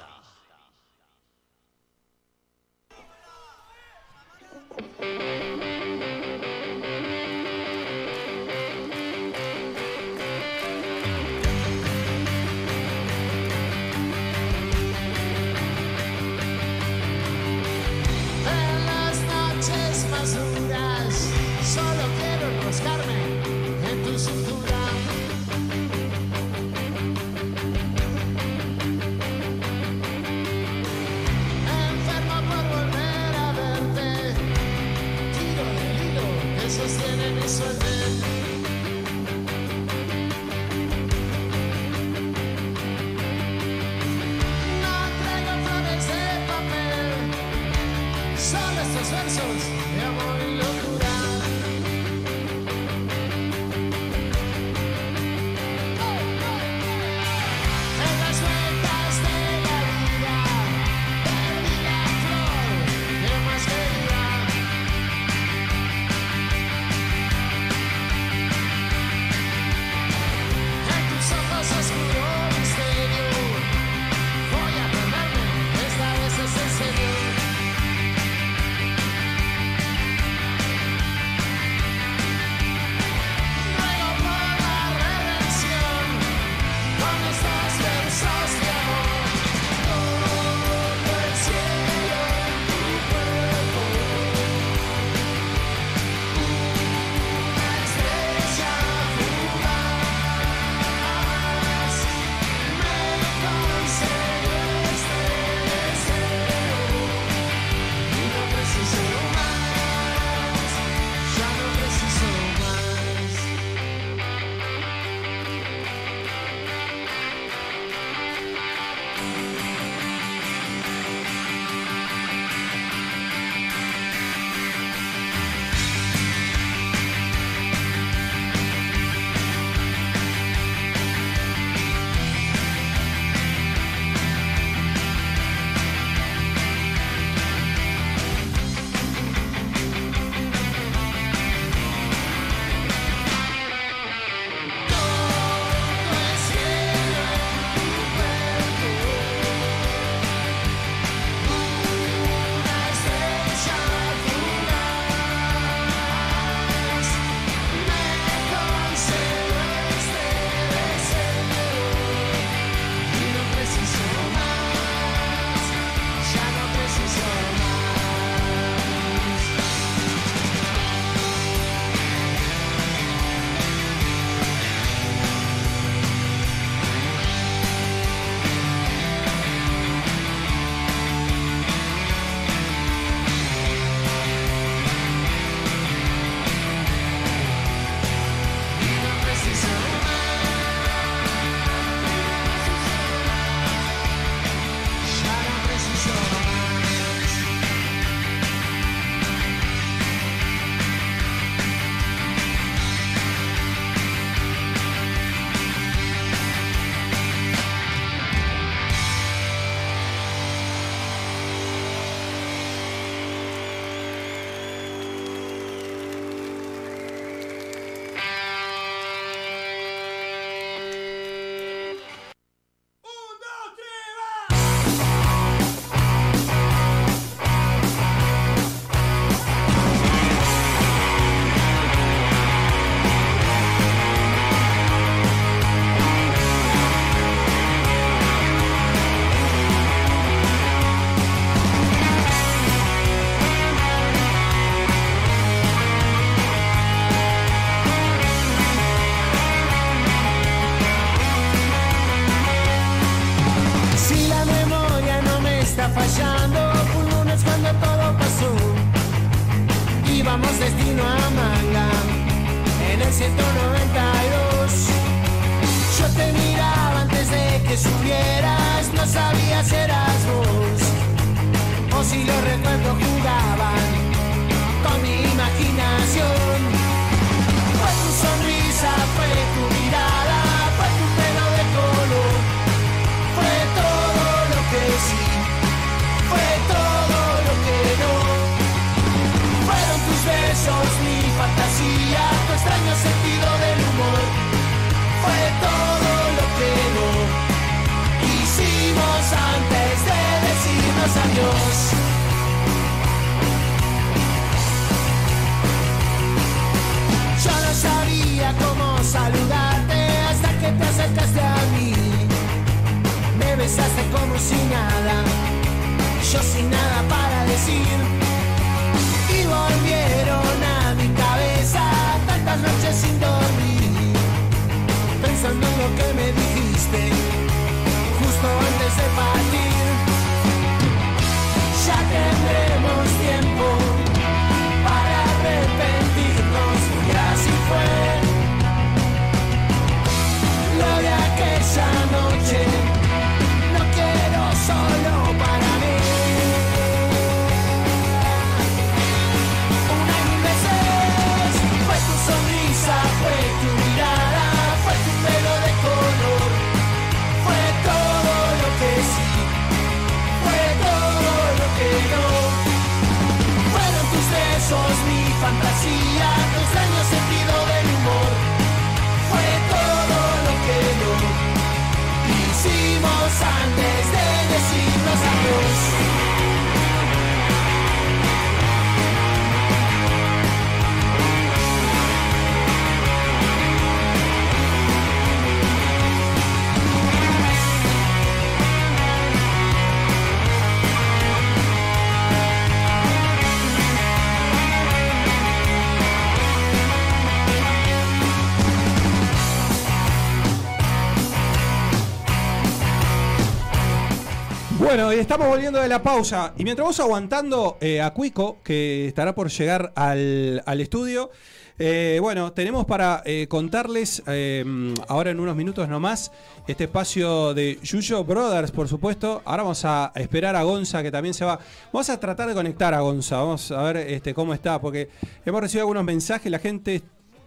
Como nada, yo sin nada para decir. Y volvieron a mi cabeza tantas noches sin dormir, pensando en lo que me dijiste justo antes de partir. Bueno, y estamos volviendo de la pausa. Y mientras vamos aguantando eh, a Cuico, que estará por llegar al, al estudio, eh, bueno, tenemos para eh, contarles eh, ahora en unos minutos nomás este espacio de Yuyo Brothers, por supuesto. Ahora vamos a esperar a Gonza, que también se va. Vamos a tratar de conectar a Gonza. Vamos a ver este, cómo está, porque hemos recibido algunos mensajes. La gente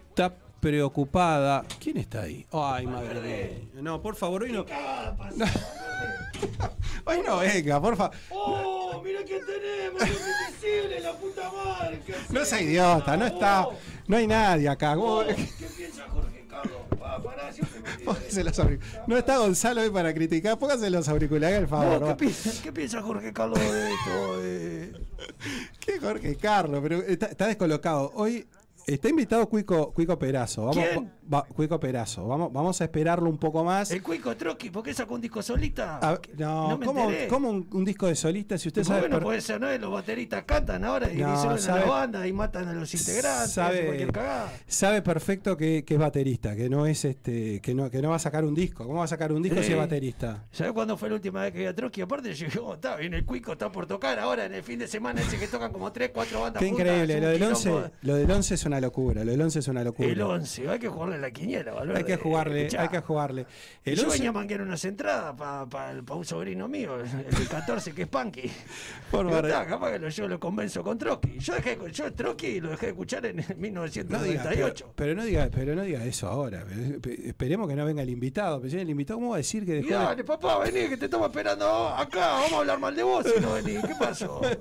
está preocupada. ¿Quién está ahí? Ay, madre mía. No, por favor, hoy no. Hoy no venga, por favor. ¡Oh, mira qué tenemos! ¡Invisible, la puta madre! ¿Qué No sea idiota, no está. No hay nadie acá. ¿Cómo- ¿Qué piensa Jorge Carlos? No está Gonzalo hoy para criticar. Póngase los auriculares, al favor. No. ¿qué, piensa, ¿Qué piensa Jorge Carlos de esto? Eh, ¿Qué Jorge Carlos? Pero está, está descolocado. Hoy está invitado Cuico, Cuico Perazo. Vamos, ¿Quién? va- Cuico Perazo. Vamos, vamos a esperarlo un poco más. el Cuico Trotsky, ¿por qué sacó un disco solita? A- no, no me ¿cómo, un, un disco de solista si usted ¿Por sabe? qué no per- puede ser, no? Los bateristas cantan ahora y No, a la banda y matan a los integrantes, sabe, sabe perfecto que, que es baterista, que no es este, que no, que no va a sacar un disco. ¿Cómo va a sacar un disco si es baterista? ¿Sabes cuándo fue la última vez que vi a Trotsky? Aparte, oh, está bien, el Cuico está por tocar ahora en el fin de semana ese que tocan como 3, 4 bandas Qué juntas, increíble. Lo del quilombo. 11, lo del 11 es una locura. Lo del 11 es una locura. El 11, hay que jugarle la quiniela, Valverde. Hay que jugarle, Escuchá, hay que jugarle. El yo 11 venía a manguear unas entradas para un sobrino mío, el de 14 que es Punky. Por "Está, capaz que lo- yo lo convenzo con Trotsky. Yo dejé, yo Trotsky lo dejé de escuchar en No diga, 1998. pero, pero no diga, pero no diga eso ahora. Esperemos que no venga el invitado. Pero si el invitado, ¿cómo va a decir que dejó de- dale, papá, vení, que te estamos esperando acá. Vamos a hablar mal de vos si no venís. ¿Qué pasó?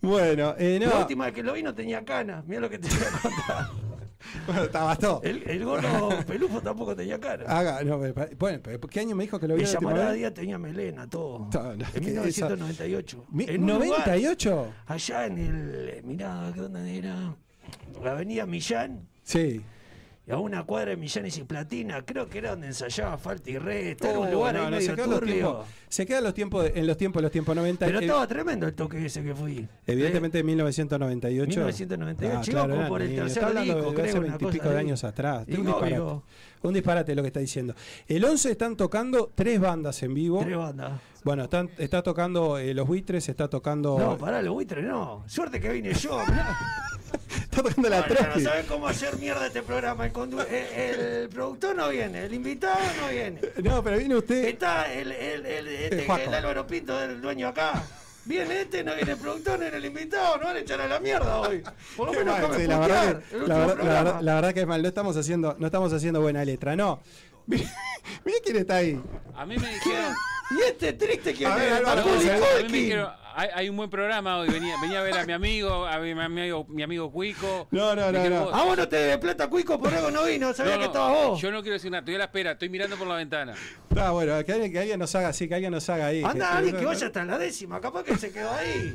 Bueno, eh, no. La última vez que lo vi no tenía canas. Mira lo que te voy a Bueno, bastó. El, el gordo pelufo tampoco tenía canas. Haga, no, pero- bueno, ¿qué año me dijo que lo vio vez? Díaz tenía melena, todo. No, no, en que 1998. Mi- En un lugar, ¿98? allá en el. Mirá, ¿dónde era? La avenida Millán. Sí. Y a una cuadra de Millán y Platina, creo que era donde ensayaba Falta y Resta. Era un Oh, lugar no, ahí no, medio se quedan los turbio. tiempos, se quedan los tiempos en los tiempos, los tiempos 90. Pero eh, estaba tremendo el toque ese que fui. Evidentemente en 1998. 1998, Ah, iba como por el tercer Está disco, de creo, hace una veintipico cosa de años atrás. Y un disparate. Un disparate lo que está diciendo. El 11 están tocando tres bandas en vivo. Tres bandas. Bueno, están, está tocando eh, Los Buitres, está tocando... No, pará, los buitres no. Suerte que vine yo. Está tocando la No, no, saben cómo hacer mierda este programa. El, condu- el- el productor no viene, el invitado no viene. No, pero viene usted. Está el, el, el, este, Álvaro Pinto, el dueño acá. Viene este, no viene el productor, no viene el invitado, no van a echar a la mierda hoy. Por lo menos sí, la, verdad que, la, verdad, la verdad- la verdad que es mal, no estamos haciendo, no estamos haciendo buena letra, no. Mira quién está ahí. A mí me dijeron. Y este triste que A ver, A mí me dijeron, hay, hay un buen programa hoy. Venía, venía a ver a mi amigo, a mi, mi amigo, mi amigo Cuico. No, no, no, no. A vos no te debe plata Cuico por algo no vino, sabía No, que no, estabas vos. Yo no quiero decir nada, estoy a la espera, estoy mirando por la ventana. Está bueno, que alguien, que alguien nos haga así, que alguien nos haga ahí. Anda, alguien que vaya hasta la décima, capaz que se quedó ahí.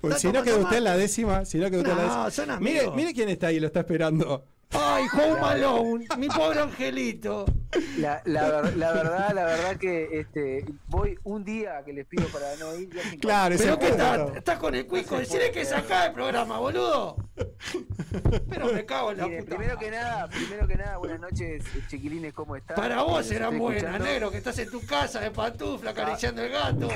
Pues si no quedó usted en la décima, si no quedó usted en la No, décima. son Mire, mire quién está ahí, lo está esperando. Ay, Home Alone, mi pobre angelito. La, la, la verdad, la verdad que este, voy un día que les pido para no ir. Claro, Pero que estás, con el cuico, decirle que sacá el programa, boludo. Pero me cago en la Miren, puta. primero que nada, primero que nada, buenas noches, chiquilines, ¿cómo están? Para vos estoy buenas, negro, que estás en tu casa de pantufla acariciando el gato.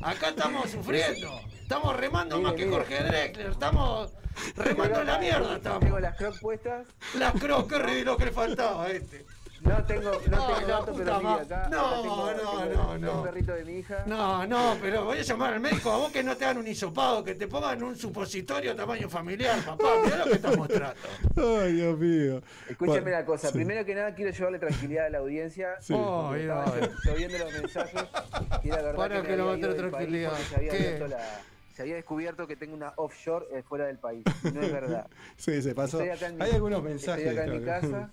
Acá estamos sufriendo. Estamos remando Mire, más que mire. Jorge Drexler. Estamos remando la mierda. Estamos. Tengo las crocs puestas. Las crocs, qué ridículo que le faltaba a este. No tengo, no Ay, tengo la gato, pero mira ma- acá. No, acá tengo, no, tengo no, no. el perrito de mi hija. No, no, pero voy a llamar al médico. A vos que no te hagan un hisopado, que te pongan un supositorio tamaño familiar, papá. Mirá lo que estás mostrando. Ay, Dios mío. Escúchame Bueno, una cosa, sí. primero que nada quiero llevarle tranquilidad a la audiencia. Sí. Ay, estaba ay. viendo los mensajes y la verdad Para que, que me lo ido país tranquilidad. se había, la- se había descubierto que tengo una offshore eh, fuera del país. No es verdad. Sí, se pasó. Estoy acá en mi- Hay algunos mensajes. Estoy acá en mi casa.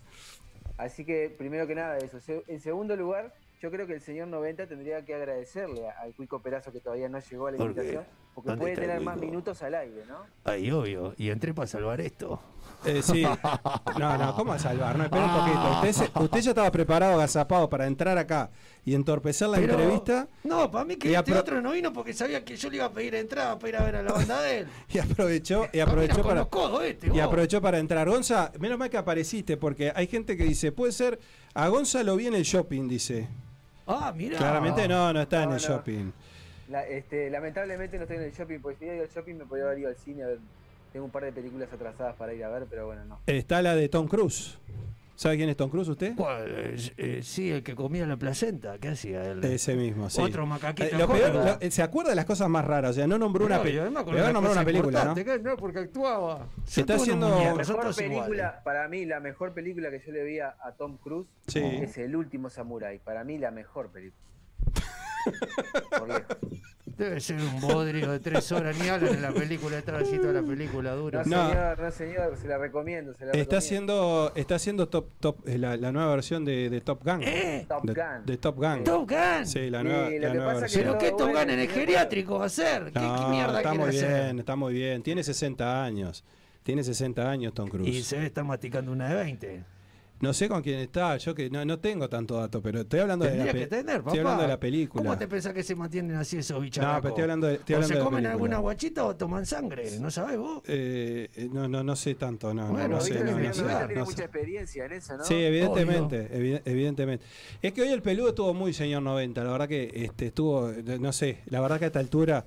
Así que, primero que nada, eso. En segundo lugar, yo creo que el señor 90 tendría que agradecerle al Cuico Perazo que todavía no llegó a la ¿Por qué? invitación, porque ¿Dónde puede tener más minutos al aire, ¿no? Ay, obvio. Y entré para salvar esto. Eh, sí. No, no, ¿cómo a salvar? No, espera un poquito. Usted, se- usted ya estaba preparado, agazapado para entrar acá y entorpecer la Pero- entrevista No, para mí que este apro- otro no vino porque sabía que yo le iba a pedir entrada para ir a ver a la banda de él. y aprovechó, y aprovechó para. este, Y aprovechó para entrar. Gonza, menos mal que apareciste, porque hay gente que dice, puede ser, a Gonza lo vi en el shopping, dice. Ah, mira. Claramente no, no está en No, el no. shopping. La- este, lamentablemente no estoy en el shopping, porque si hubiera ido al shopping me podría haber ido al cine a ver. Tengo un par de películas atrasadas para ir a ver, pero bueno, no. Está la de Tom Cruise. ¿Sabe quién es Tom Cruise usted? ¿Cuál? Eh, eh, sí, el que comía la placenta. ¿Qué hacía él? Ese mismo, sí. Otro macaquito Eh, lo peor- lo- ¿Se acuerda de las cosas más raras? O sea, no nombró una, No, pe- de había nombrado cosa una película, ¿no? que no, porque actuaba. Se está haciendo- La mejor iguales. película, para mí, la mejor película que yo le vi a, a Tom Cruise Sí. es El último Samurai. Para mí, la mejor película. Debe ser un bodrio de tres horas. Ni hablan en la película, así toda la película dura. No, señor, no, señor, se la recomiendo. Se la Está recomiendo. haciendo, está haciendo top, top, eh, la, la nueva versión de, de Top Gun. ¿Eh? Top de, Gun. de Top Gun. Top Gun. Sí, la nueva, lo la que nueva pasa que versión. ¿Pero qué Top Gun en el geriátrico va a hacer? ¿Qué, No, qué mierda está muy hacer? bien, está muy bien. Tiene 60 años. Tiene 60 años Tom Cruise. Y se está masticando una de 20. No sé con quién está, yo que no, no tengo tanto dato, pero estoy hablando de la Tendría pe- que tener, papá. Estoy hablando de la película. ¿Cómo te pensás que se mantienen así esos bicharracos? No, pero estoy hablando de- estoy ¿O hablando se de comen alguna guachita o toman sangre? ¿No sabés vos? Eh, eh, no, no, no sé tanto, no, no, Bueno, no sé, no, no señor sé, 90 tiene mucha sé. experiencia en eso, ¿no? Sí, evidentemente, evi- evidentemente. Es que hoy el peludo estuvo muy señor 90, la verdad que este estuvo, no sé, la verdad que a esta altura,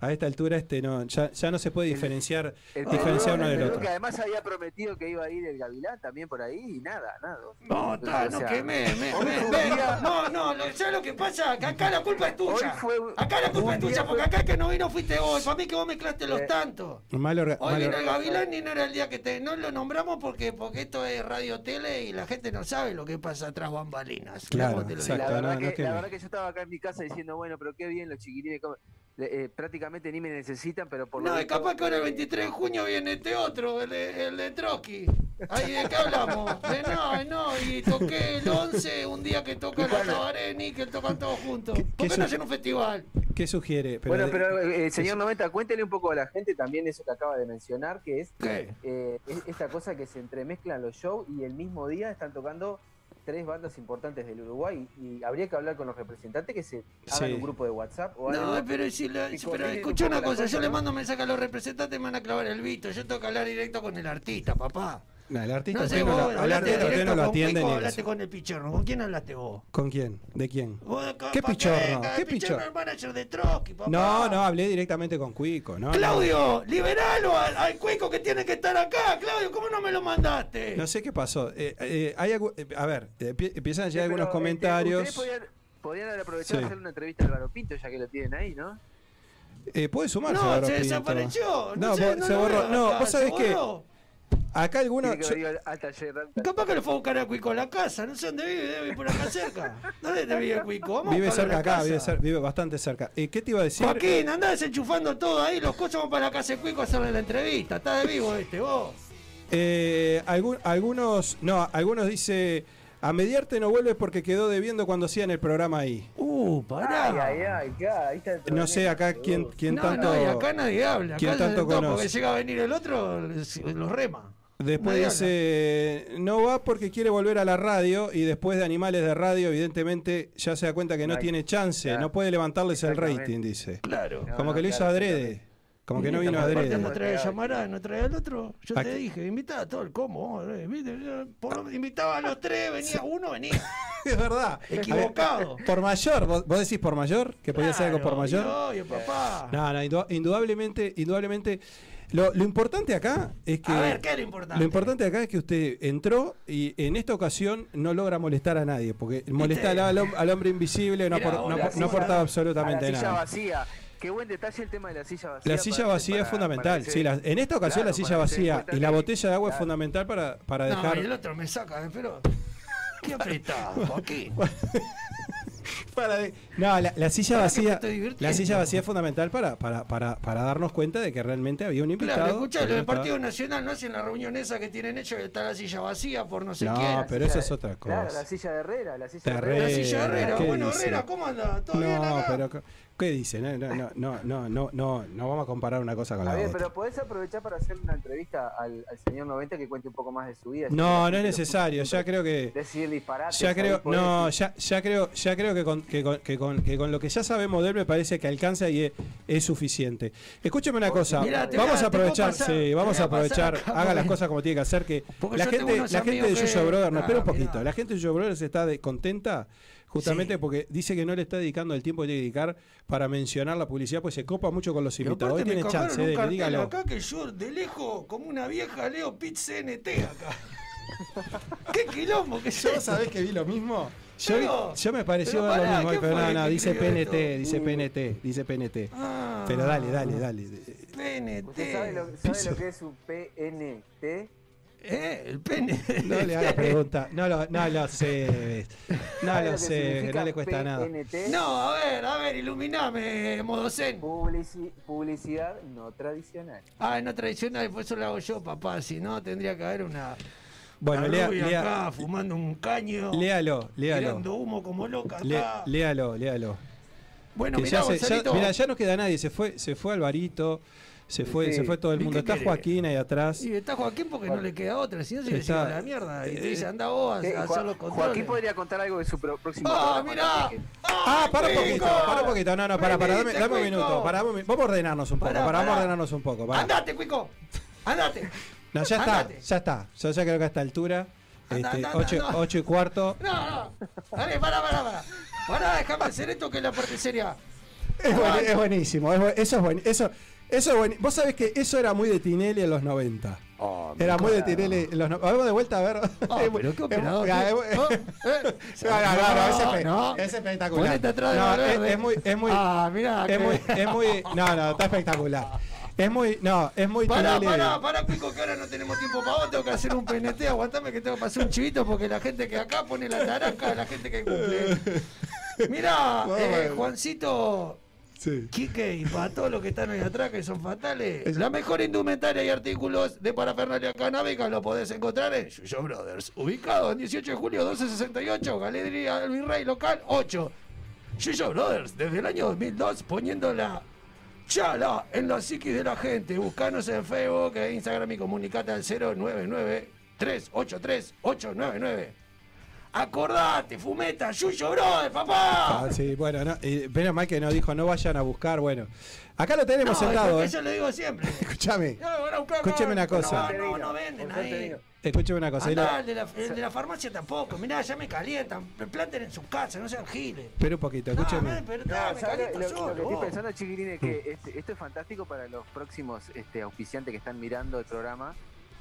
a esta altura este no, ya, ya no se puede diferenciar, El diferenciar uno el del otro. que además había prometido que iba a ir el Gavilán también por ahí y nada, nada. No, está, O no sea, quemé, me, hoy me, me- día- no, no, lo- ¿sabes lo que pasa? Que acá la culpa es tuya. Fue acá la culpa es tuya, porque acá el que no vino fuiste vos. Para mí que vos mezclaste los Eh, tantos. Mal orga- Hoy mal vino el Gavilán y no era el día que te. No lo nombramos porque, porque esto es radio tele y la gente no sabe lo que pasa tras bambalinas. Claro, exacto. La verdad, no, no que, queme. la verdad que yo estaba acá en mi casa diciendo, bueno, pero qué bien los chiquilines, eh, prácticamente ni me necesitan, pero por lo No, visto, capaz que ahora el eh, 23 de junio viene este otro, el de, el de Trotsky. Ahí de qué hablamos. De no, no, y toqué el 11, un día que toca la Tabareni, que tocan todos juntos. ¿Por qué, qué no hacen un festival? ¿Qué sugiere? bueno, de- pero eh, señor 90, cuéntele un poco a la gente también eso que acaba de mencionar, que es ¿Qué? eh, es- esta cosa que se entremezclan los shows y el mismo día están tocando tres bandas importantes del Uruguay y habría que hablar con los representantes que se hagan Sí. un grupo de WhatsApp o No, pero, si la- y pero escucha una cosa, yo le mando mensaje a los representantes, me van a clavar el vito. Yo tengo que hablar directo con el artista, papá. No, el artista No sé, no vos lo- al hablaste artista usted directo no lo con atiende ni hablaste con el pichorno. ¿Con quién hablaste vos? ¿Con quién? ¿De quién? ¿Qué pichorno? ¿Qué pichorno, el manager de Trotsky, papá. No, no, hablé directamente con Cuico, ¿no? Claudio, liberalo al, al Cuico que tiene que estar acá. Claudio, ¿cómo no me lo mandaste? No sé qué pasó. Eh, eh, hay eh, a ver, eh, empie- empiezan a llegar algunos este, comentarios. Podían, podían haber aprovechado Sí. de hacer una entrevista al Álvaro Pinto, ya que lo tienen ahí, ¿no? Eh, ¿Puede sumarse? No, se desapareció. No, No, sé, no se borró. No, vos sabés se que. Acá algunos. Tiene que yo- venir al taller. al- Capaz que lo fue a buscar a Cuico a la casa. No sé dónde vive, debe ir por acá cerca. ¿Dónde te vive Cuico? Vamos vive cerca acá, vive, casa. cer- vive bastante cerca. Eh, ¿Qué te iba a decir? Joaquín, andá desenchufando todo ahí. Los cosas vamos para la casa de Cuico a hacerle la entrevista. Está de vivo este, vos. Eh, algún- algunos, no, algunos dice, a mediarte no vuelves porque quedó debiendo cuando hacían el programa ahí. Uh, pará. Ay, ay, ay, acá, ahí está el No sé acá quién, quién no, tanto... no, y acá nadie habla. ¿Quién acá tanto no, porque conoce? llega a venir el otro, los rema. Después Nadie dice, no va porque quiere volver a la radio y después de Animales de Radio, evidentemente, ya se da cuenta que no Ay, tiene chance, claro. no puede levantarles el rating, dice. Claro. No, Como no, que lo hizo claro, adrede, como que no vino adrede. no trae llamará, no trae al otro. Yo ¿A te dije, invitaba a todo el combo. vos, eh. Por invitaba a los tres, venía uno, venía. Es verdad. Equivocado. Por mayor, ¿vos, vos decís por mayor? ¿Que podía ser algo por mayor? y Oye, papá. No, no, indu- indudablemente, indudablemente. Lo, lo importante acá es que. A ver, ¿qué es lo importante? Lo importante acá es que usted entró y en esta ocasión no logra molestar a nadie, porque molestar al, al hombre invisible no, Mirá, apor- no, no aportaba A absolutamente la silla nada. vacía. Qué buen detalle el tema de la silla vacía. La silla para- vacía para- es fundamental. sí, la- en esta ocasión Claro, la silla vacía y la botella de agua es fundamental para, para No, dejar. y el otro me saca, pero. Qué apretado, Joaquín. para de- No, la, la silla ¿Para qué vacía. La silla vacía es fundamental para, para, para, para darnos cuenta de que realmente había un invitado. Claro, escuchá, no del estaba- Partido Nacional no hacen la reunión esa que tienen hecho que está la silla vacía por no sé No, quién. pero eso es otra cosa. Claro, la silla de Herrera, la silla De de Herrera. La silla de Herrera. ¿qué Bueno, dice? Herrera, ¿cómo anda? ¿Todo bien No, acá? pero ¿qué dice? No, no, no, no, no, no, no, no vamos a comparar una cosa con la Javier, otra. pero podés aprovechar para hacer una entrevista al, al señor 90 que cuente un poco más de su vida. No, no es necesario. Ya creo que Decir disparates. ya creo no, ya, ya creo ya creo que con, que, con, que, con, que con lo que ya sabemos de él me parece que alcanza y es, es suficiente. Escúcheme una cosa. Mirá, vamos a- aprovechar, pasar- sí, vamos a aprovechar, acá, haga las cosas como tiene que hacer que Porque la gente la gente de Yuyo que- Brother, no, espera un poquito. mirá. La gente de Yuyo Brothers está de- contenta justamente Sí. porque dice que no le está dedicando el tiempo que tiene que dedicar para mencionar la publicidad, pues se copa mucho con los invitados. Hoy tiene chance, un de, cartel dígalo. acá que yo de lejos, como una vieja, leo Pit CNT acá. ¿Qué quilombo que ¿Yo sabés que vi lo mismo? Yo, yo me pareció ver lo pará, mismo, ¿quién pero no, no, dice PNT, esto? dice Uh. PNT, dice PNT. Ah. Pero dale, dale, dale. PNT. ¿Usted sabe lo, sabe lo que es un PNT? Eh, el pene. No le haga pregunta. No lo, no lo sé. No ¿Sabe lo sé, no le cuesta nada. PNT? No, a ver, a ver, iluminame, Modosen. Publici- publicidad no tradicional. Ah, no tradicional, por eso lo hago yo, papá. Si no, tendría que haber una. Bueno, lea, lea- acá fumando un caño. léalo, léalo. Tirando humo como loca Le- acá. léalo, léalo. bueno, mirá, ya, se- ya- mirá, ya no queda nadie. Se fue, se fue Alvarito, se fue, Sí. se fue todo el ¿Y mundo. Está? Joaquín ahí atrás. Y está Joaquín porque no le queda otra, si no se le Está- lleva la mierda. Y te eh, dice, anda vos a, Eh, a Jo- hacer los controles. Joaquín podría contar algo de su pro- próximo ¡Ah, programa mirá! también, que- Ah, para un poquito, para un poquito. No, no, para, para, dame, dame un minuto. Para, vamos a ordenarnos un poco. Para, vamos a ordenarnos un poco. para. ¡Andate, Cuico! ¡Andate! No, ya está, ya está. Yo ya creo que a esta altura, Anda, este, anda, 8 anda. y cuarto, No, no. Dale, pará, pará, pará. Pará, déjame hacer esto que es la parte seria. Es, buen- es buenísimo, es bu- eso es buen, eso, eso es buen, Vos sabés que eso era muy de Tinelli en los 90. era muy de Tinelli en los 90. Vamos de vuelta a ver. Oh. No, no, no, no, es espe- No. es espectacular. No, es, es muy, es muy, Ah, mirá. es que- muy, es muy, no, no, está espectacular. Es muy, no, es muy Pará, Tinelli. pará, pará, Cuico, que ahora no tenemos tiempo para vos. Tengo que hacer un PNT. Aguantame que tengo que pasar un chivito porque la gente que acá pone la taranca es la gente que cumple. Mirá, eh. Juancito. Sí. Quique y para todos los que están ahí atrás que son fatales, la mejor indumentaria y artículos de parafernalia canábica lo podés encontrar en Yuyo Brothers, ubicado en 18 de julio 1268, Galería El Virrey Local 8. Yuyo Brothers, desde el año 2002 poniendo la chala en la psiquis de la gente. Buscanos en Facebook e Instagram y comunicate al 099 383 899. Acordate, fumeta, Yuyo Brother, papá. Ah, sí, bueno, no, eh, menos mal que no dijo, no vayan a buscar, bueno. Acá lo tenemos No, sentado, ¿eh? Yo lo digo siempre. Escúchame, buscar, Escúcheme una no, cosa. No, no, no venden ahí. escúcheme una cosa. Andá, el, de la, el de la farmacia tampoco. Mirá, ya me calientan. Me planten en su casa, no sean giles. Espera un poquito, man, pero No, me ¿sabes caliento lo, lo que solo. estoy pensando, chiquilín, es que este- esto es fantástico para los próximos este, auspiciantes que están mirando el programa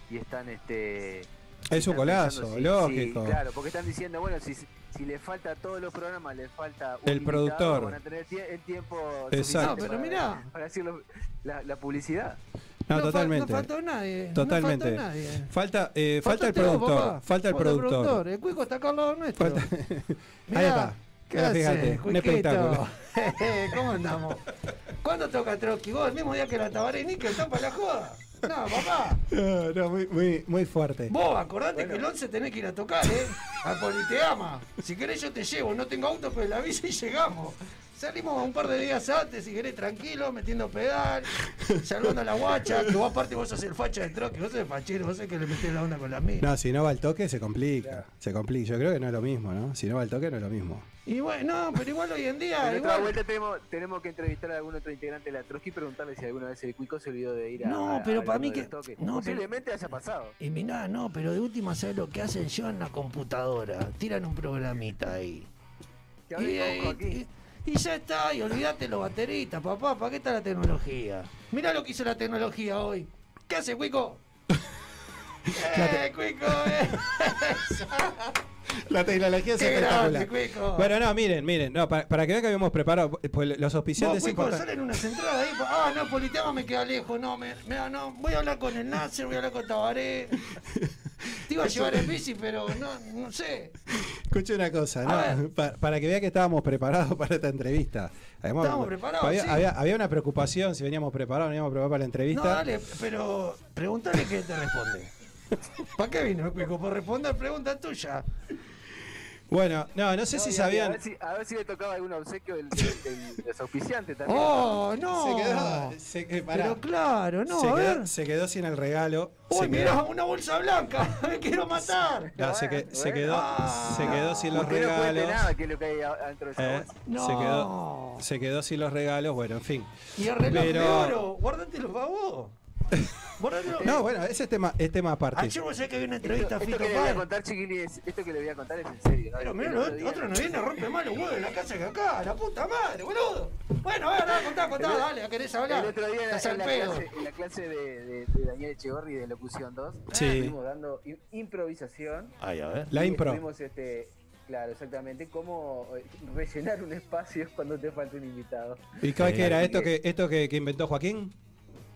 y están este Es un golazo, pensando si- lógico. si- claro, porque están diciendo, bueno, si, si le falta a todos los programas, le falta un El productor. van a tener tie- el tiempo Exacto. No, pero mirá. para decir la, la publicidad. No, totalmente. no faltó nadie, no Totalmente. faltó nadie. Falta, eh, falta el vos, productor. falta el productor. El cuico está acá al lado nuestro. Ahí está. ¿Qué fíjate, un espectáculo. ¿Cómo andamos? ¿Cuándo toca Trotsky? ¿Vos el mismo día que la Tabaré Níquel para la joda? No, papá. No, no, muy, muy, muy fuerte. Vos, acordate que el 11 tenés que ir a tocar, ¿eh? A Politeama. Si querés yo te llevo, no tengo auto, pero la bici y llegamos. Salimos un par de días antes, si querés, tranquilo, metiendo pedal, saludando a la guacha, que vos aparte vos sos el facha del troque, vos sos el fachero, vos sos que le metés la onda con la mía. No, si no va al toque se complica. Se complica. Yo creo que no es lo mismo, ¿no? Si no va al toque no es lo mismo. Y bueno, no, pero igual hoy en día, En otra vuelta tenemos, tenemos que entrevistar a algún otro integrante de la Trotsky y preguntarle si alguna vez el cuico se olvidó de ir a. No, a- pero a para mí de que- no, Posiblemente haya pasado. Y mirá, no, pero de última, ¿sabes lo que hacen yo en la computadora? Tiran un programita ahí. Y, y- y ya está, y olvídate los bateristas, papá, ¿para qué está la tecnología? Mirá lo que hizo la tecnología hoy. ¿Qué hace, Cuico? ¡Eh, Cuico! eh! La tecnología es ¡Qué espectacular. Bueno, no, miren, miren, no, para, para que vean que habíamos preparado, pues los auspiciantes Cuico, importantes. salen unas entradas ahí. pa- Ah, no, Politeama me queda lejos. No, me, me- no, voy a hablar con el Nasser, voy a hablar con Tabaré. Te iba a llevar en bici, pero no, no sé. Escuche una cosa, ¿no? Pa- para que vea que estábamos preparados para esta entrevista. Estábamos preparados, había, sí. había- había una preocupación si veníamos preparados, veníamos preparados para la entrevista. No, dale, pero pregúntale qué te responde. ¿Para qué vino, Cuico? Por responder pregunta tuya. Bueno, no, no sé No, si sabían. A ver si, a ver si le tocaba algún obsequio del, del, también. ¡Oh, no! Se quedó, se, eh, pará. Pero claro, no, se, a quedó, ver. se quedó sin el regalo. ¡Uy, se mirá, una bolsa blanca! ¡Me quiero matar! no, se, que- se quedó, Ah. se quedó sin los Usted no regalos. nada que es lo que hay adentro de esa eh, bolsa. No. se, quedó, se quedó sin los regalos, bueno, en fin. Y el reloj Pero- de oro, guárdatelo para vos. No, bueno, ese es tema, es tema aparte. Ayer vos sabés que había una entrevista a Esto, Fito esto que le voy a contar, chiquilines, esto que le voy a contar es en serio. ¿no? Pero El mirá, otro otro no viene a romper más los huevos en la casa que acá, la puta madre, boludo. Bueno, a ver, dale, contá, contá, El- dale, ¿querés hablar? El otro día en, Estás en al la, pedo. clase, en la clase de, de- de Daniel Echegorri de Locución 2, Sí. estuvimos dando improvisación. Ay, a ver. La impro. estuvimos, este, claro, exactamente, cómo eh, rellenar un espacio cuando te falta un invitado. ¿Y qué era esto que- que esto que, que inventó Joaquín?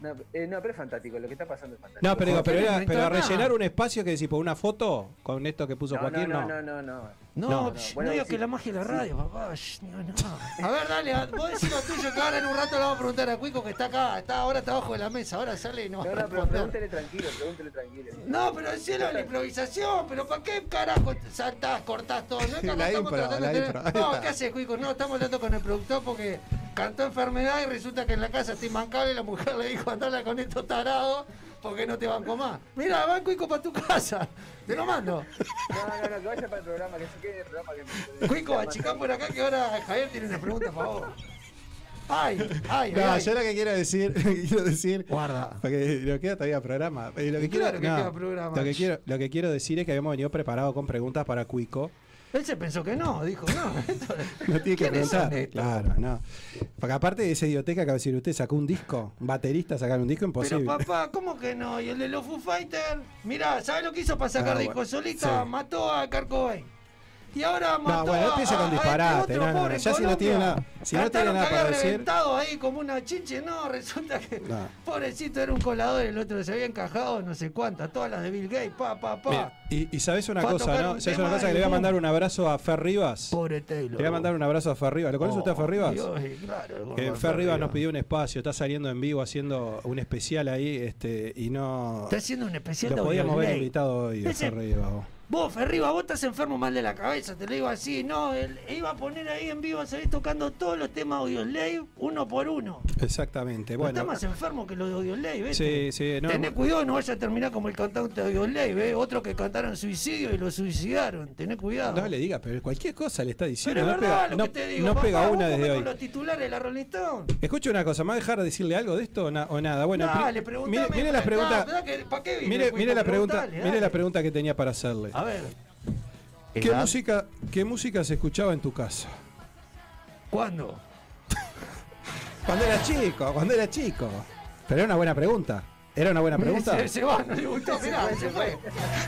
No, eh, no, pero es fantástico, lo que está pasando es fantástico. No, pero digo, pero, era, pero rellenar un espacio que decir por una foto con esto que puso no, Joaquín, no, no. no, no, no. No, No, no, bueno, no digas sí. que la magia de la radio, papá. shh, no, no. A ver, dale, a- vos decís lo tuyo que ahora en un rato le vamos a preguntar a Cuico que está acá, está ahora está abajo de la mesa, ahora sale y no va No, a no, pero responder. pregúntele tranquilo, pregúntele tranquilo. No, pero decilo de la improvisación, pero ¿para qué carajo saltás, cortás todo? No La estamos impro, tratando la tener- No. ¿qué haces, Cuico? No, estamos hablando con el productor porque cantó enfermedad y resulta que en la casa está imbancable y la mujer le dijo andala con estos tarados porque no te banco más. Mira, va Cuico para tu casa. Te lo mando. No, no, no, que vaya para el programa, que se quede el programa. Que Cuico, achicá por acá que ahora Javier tiene una pregunta para vos. Ay, ay, No, ay. yo lo que quiero decir, lo que quiero decir, Guarda. porque lo queda todavía programa. Lo que Y quiero, claro que no, queda programa. Lo que quiero, lo que quiero decir es que habíamos venido preparados con preguntas para Cuico. Él se pensó que no, dijo, no. esto- No tiene que ¿Quiénes son preguntar. estos? Claro, no. Porque aparte de esa idioteca que va a decir usted, sacó un disco, un baterista sacar un disco imposible. Pero papá, ¿cómo que no? ¿Y el de los Foo Fighters? Mirá, ¿sabes lo que hizo para sacar Ah, disco bueno, solista? sí. Mató a Kurt Cobain. Y ahora mató no, bueno, empieza con a este disparate. otro No, no, Ya si no tiene nada, si no tiene nada para decir. reventado ahí como una chinche. No, resulta que No. pobrecito era un colador, el otro se había encajado no sé cuántas, todas las de Bill Gates, pa, pa, pa. Mira, y, y sabes una cosa, ¿no? un ¿Sabes una cosa que le voy a mandar un abrazo a Fer Rivas? Pobre Taylor. Le voy a mandar un abrazo a Fer Rivas. ¿Lo conoce usted a Fer Rivas? Dios, claro, Que Fer Rivas nos pidió un espacio, está saliendo en vivo haciendo un especial ahí, este, y no. Está haciendo un especial Lo podíamos haber invitado hoy Ese- Fer Rivas. Vos. Ferriba, vos estás enfermo mal de la cabeza, te lo digo así. No, él iba a poner ahí en vivo, a seguir tocando todos los temas Audio Slave, uno por uno. Exactamente. Bueno, estás más enfermo que los de Audio Slave, Sí, sí, no, Tené cuidado, no vaya a terminar como el cantante de Audio Slave, ¿eh? Otros que cantaron suicidio y lo suicidaron. Tené cuidado. no le diga, pero cualquier cosa le está diciendo. Pero es no verdad pega, lo no- que te digo. no papá, pega una desde con hoy. los titulares de la Rolling Stone. Escucha una cosa, ¿me va a dejar decirle algo de esto o, na- o nada? Bueno, mire, mire la pregunta. Ah, que- ¿pa' qué vine, Mire, mire la pregunta, mire la pregunta que tenía para hacerle. A ver. ¿Qué ¿Edad? música, ¿Qué música se escuchaba en tu casa? ¿Cuándo? Cuando era chico, cuando era chico. Pero era una buena pregunta. ¿Era una buena pregunta? Se, se va, no le gustó, mirá, se fue.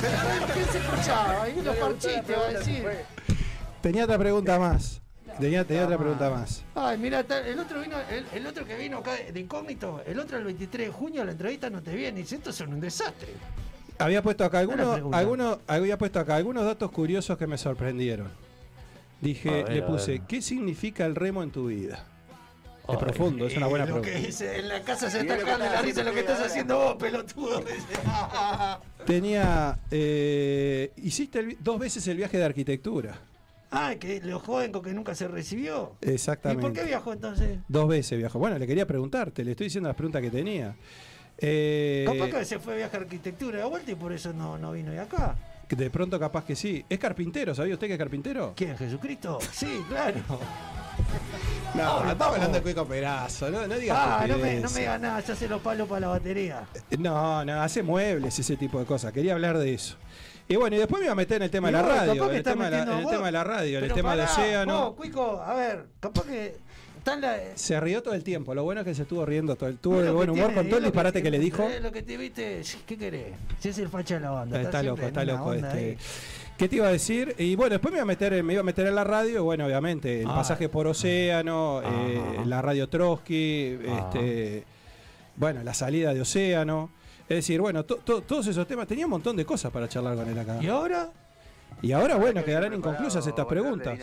Pero ¿sabés ¿qué se escuchaba? Ahí los parchitos, va a decir. Tenía otra pregunta más. Tenía, tenía otra pregunta más. Ay, mira, el otro vino, el, el otro que vino acá de incógnito, el otro el 23 de junio, la entrevista no te viene y dice, estos son un desastre. Había puesto acá algunos, algunos, había puesto acá algunos datos curiosos que me sorprendieron. Dije, ver, le puse. ¿qué significa el remo en tu vida? Es profundo, es una eh, buena lo pregunta. que dice, en la casa se Y está cagando la risa lo que estás haciendo vos, pelotudo. Tenía, eh, hiciste el dos veces el viaje de arquitectura. Ah, que lo joden con que nunca se recibió. ¿Y Exactamente. por qué viajó entonces? Dos veces viajó. Bueno, le quería preguntarte, le estoy diciendo las preguntas que tenía. Eh, Capaz que se fue a viajar a arquitectura de vuelta y por eso no, no vino de acá. de pronto capaz que sí. ¿Es carpintero? ¿Sabía usted que es carpintero? ¿Quién? ¿Jesucristo? Sí, claro. No, Obvio, estamos hablando de Cuico Perazo, no, no digas Ah, no me, no me digas nada, ya hace los palos para la batería. No, no, hace muebles, ese tipo de cosas. Quería hablar de eso. Y bueno, y después me iba a meter en el tema de la radio, en el, tema de la, metiendo en el tema de la radio, en el Pero tema de pará, océano. Vos, Cuico, a ver, capaz que está en la... Se rió todo el tiempo. Lo bueno es que se estuvo riendo todo el tuvo de buen humor tiene, con todo el disparate que, le dijo. Es lo que te viste, ¿qué querés? Si es el facha de la banda. Está loco, está loco este. ahí. ¿Qué te iba a decir? Y bueno, después me iba a meter, me iba a meter en la radio, y bueno, obviamente, el Ah. pasaje por océano, eh, la radio Trotsky, Ah. este, bueno, la salida de océano. Es decir, bueno, to- to- todos esos temas, tenía un montón de cosas para charlar con él acá. ¿Y ahora? Y ahora, bueno, quedarán inconclusas estas preguntas.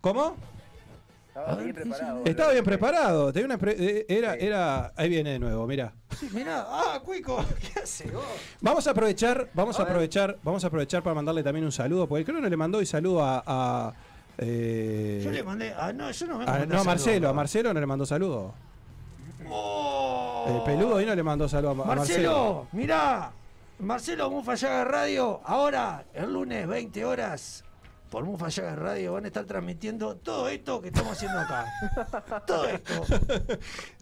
¿Cómo? Estaba bien preparado. Estaba bien preparado. Tenía una pre- eh, era, era, ahí viene de nuevo, mira. Sí, mirá, ah, Cuico, ¿qué hace vos? Vamos a aprovechar, vamos a, aprovechar, vamos a aprovechar para mandarle también un saludo, porque creo que no le mandó y saludo a, a, eh, Yo le mandé, ah, no, yo no me a- mandé no a Marcelo, a Marcelo no le mandó saludo. Oh. El peludo ahí no le mandó saludo a, Ma- a Marcelo. Marcelo, mirá, Marcelo Mufallaga Radio, ahora, el lunes, 20 horas, por Mufallaga Radio van a estar transmitiendo todo esto que estamos haciendo acá. todo esto.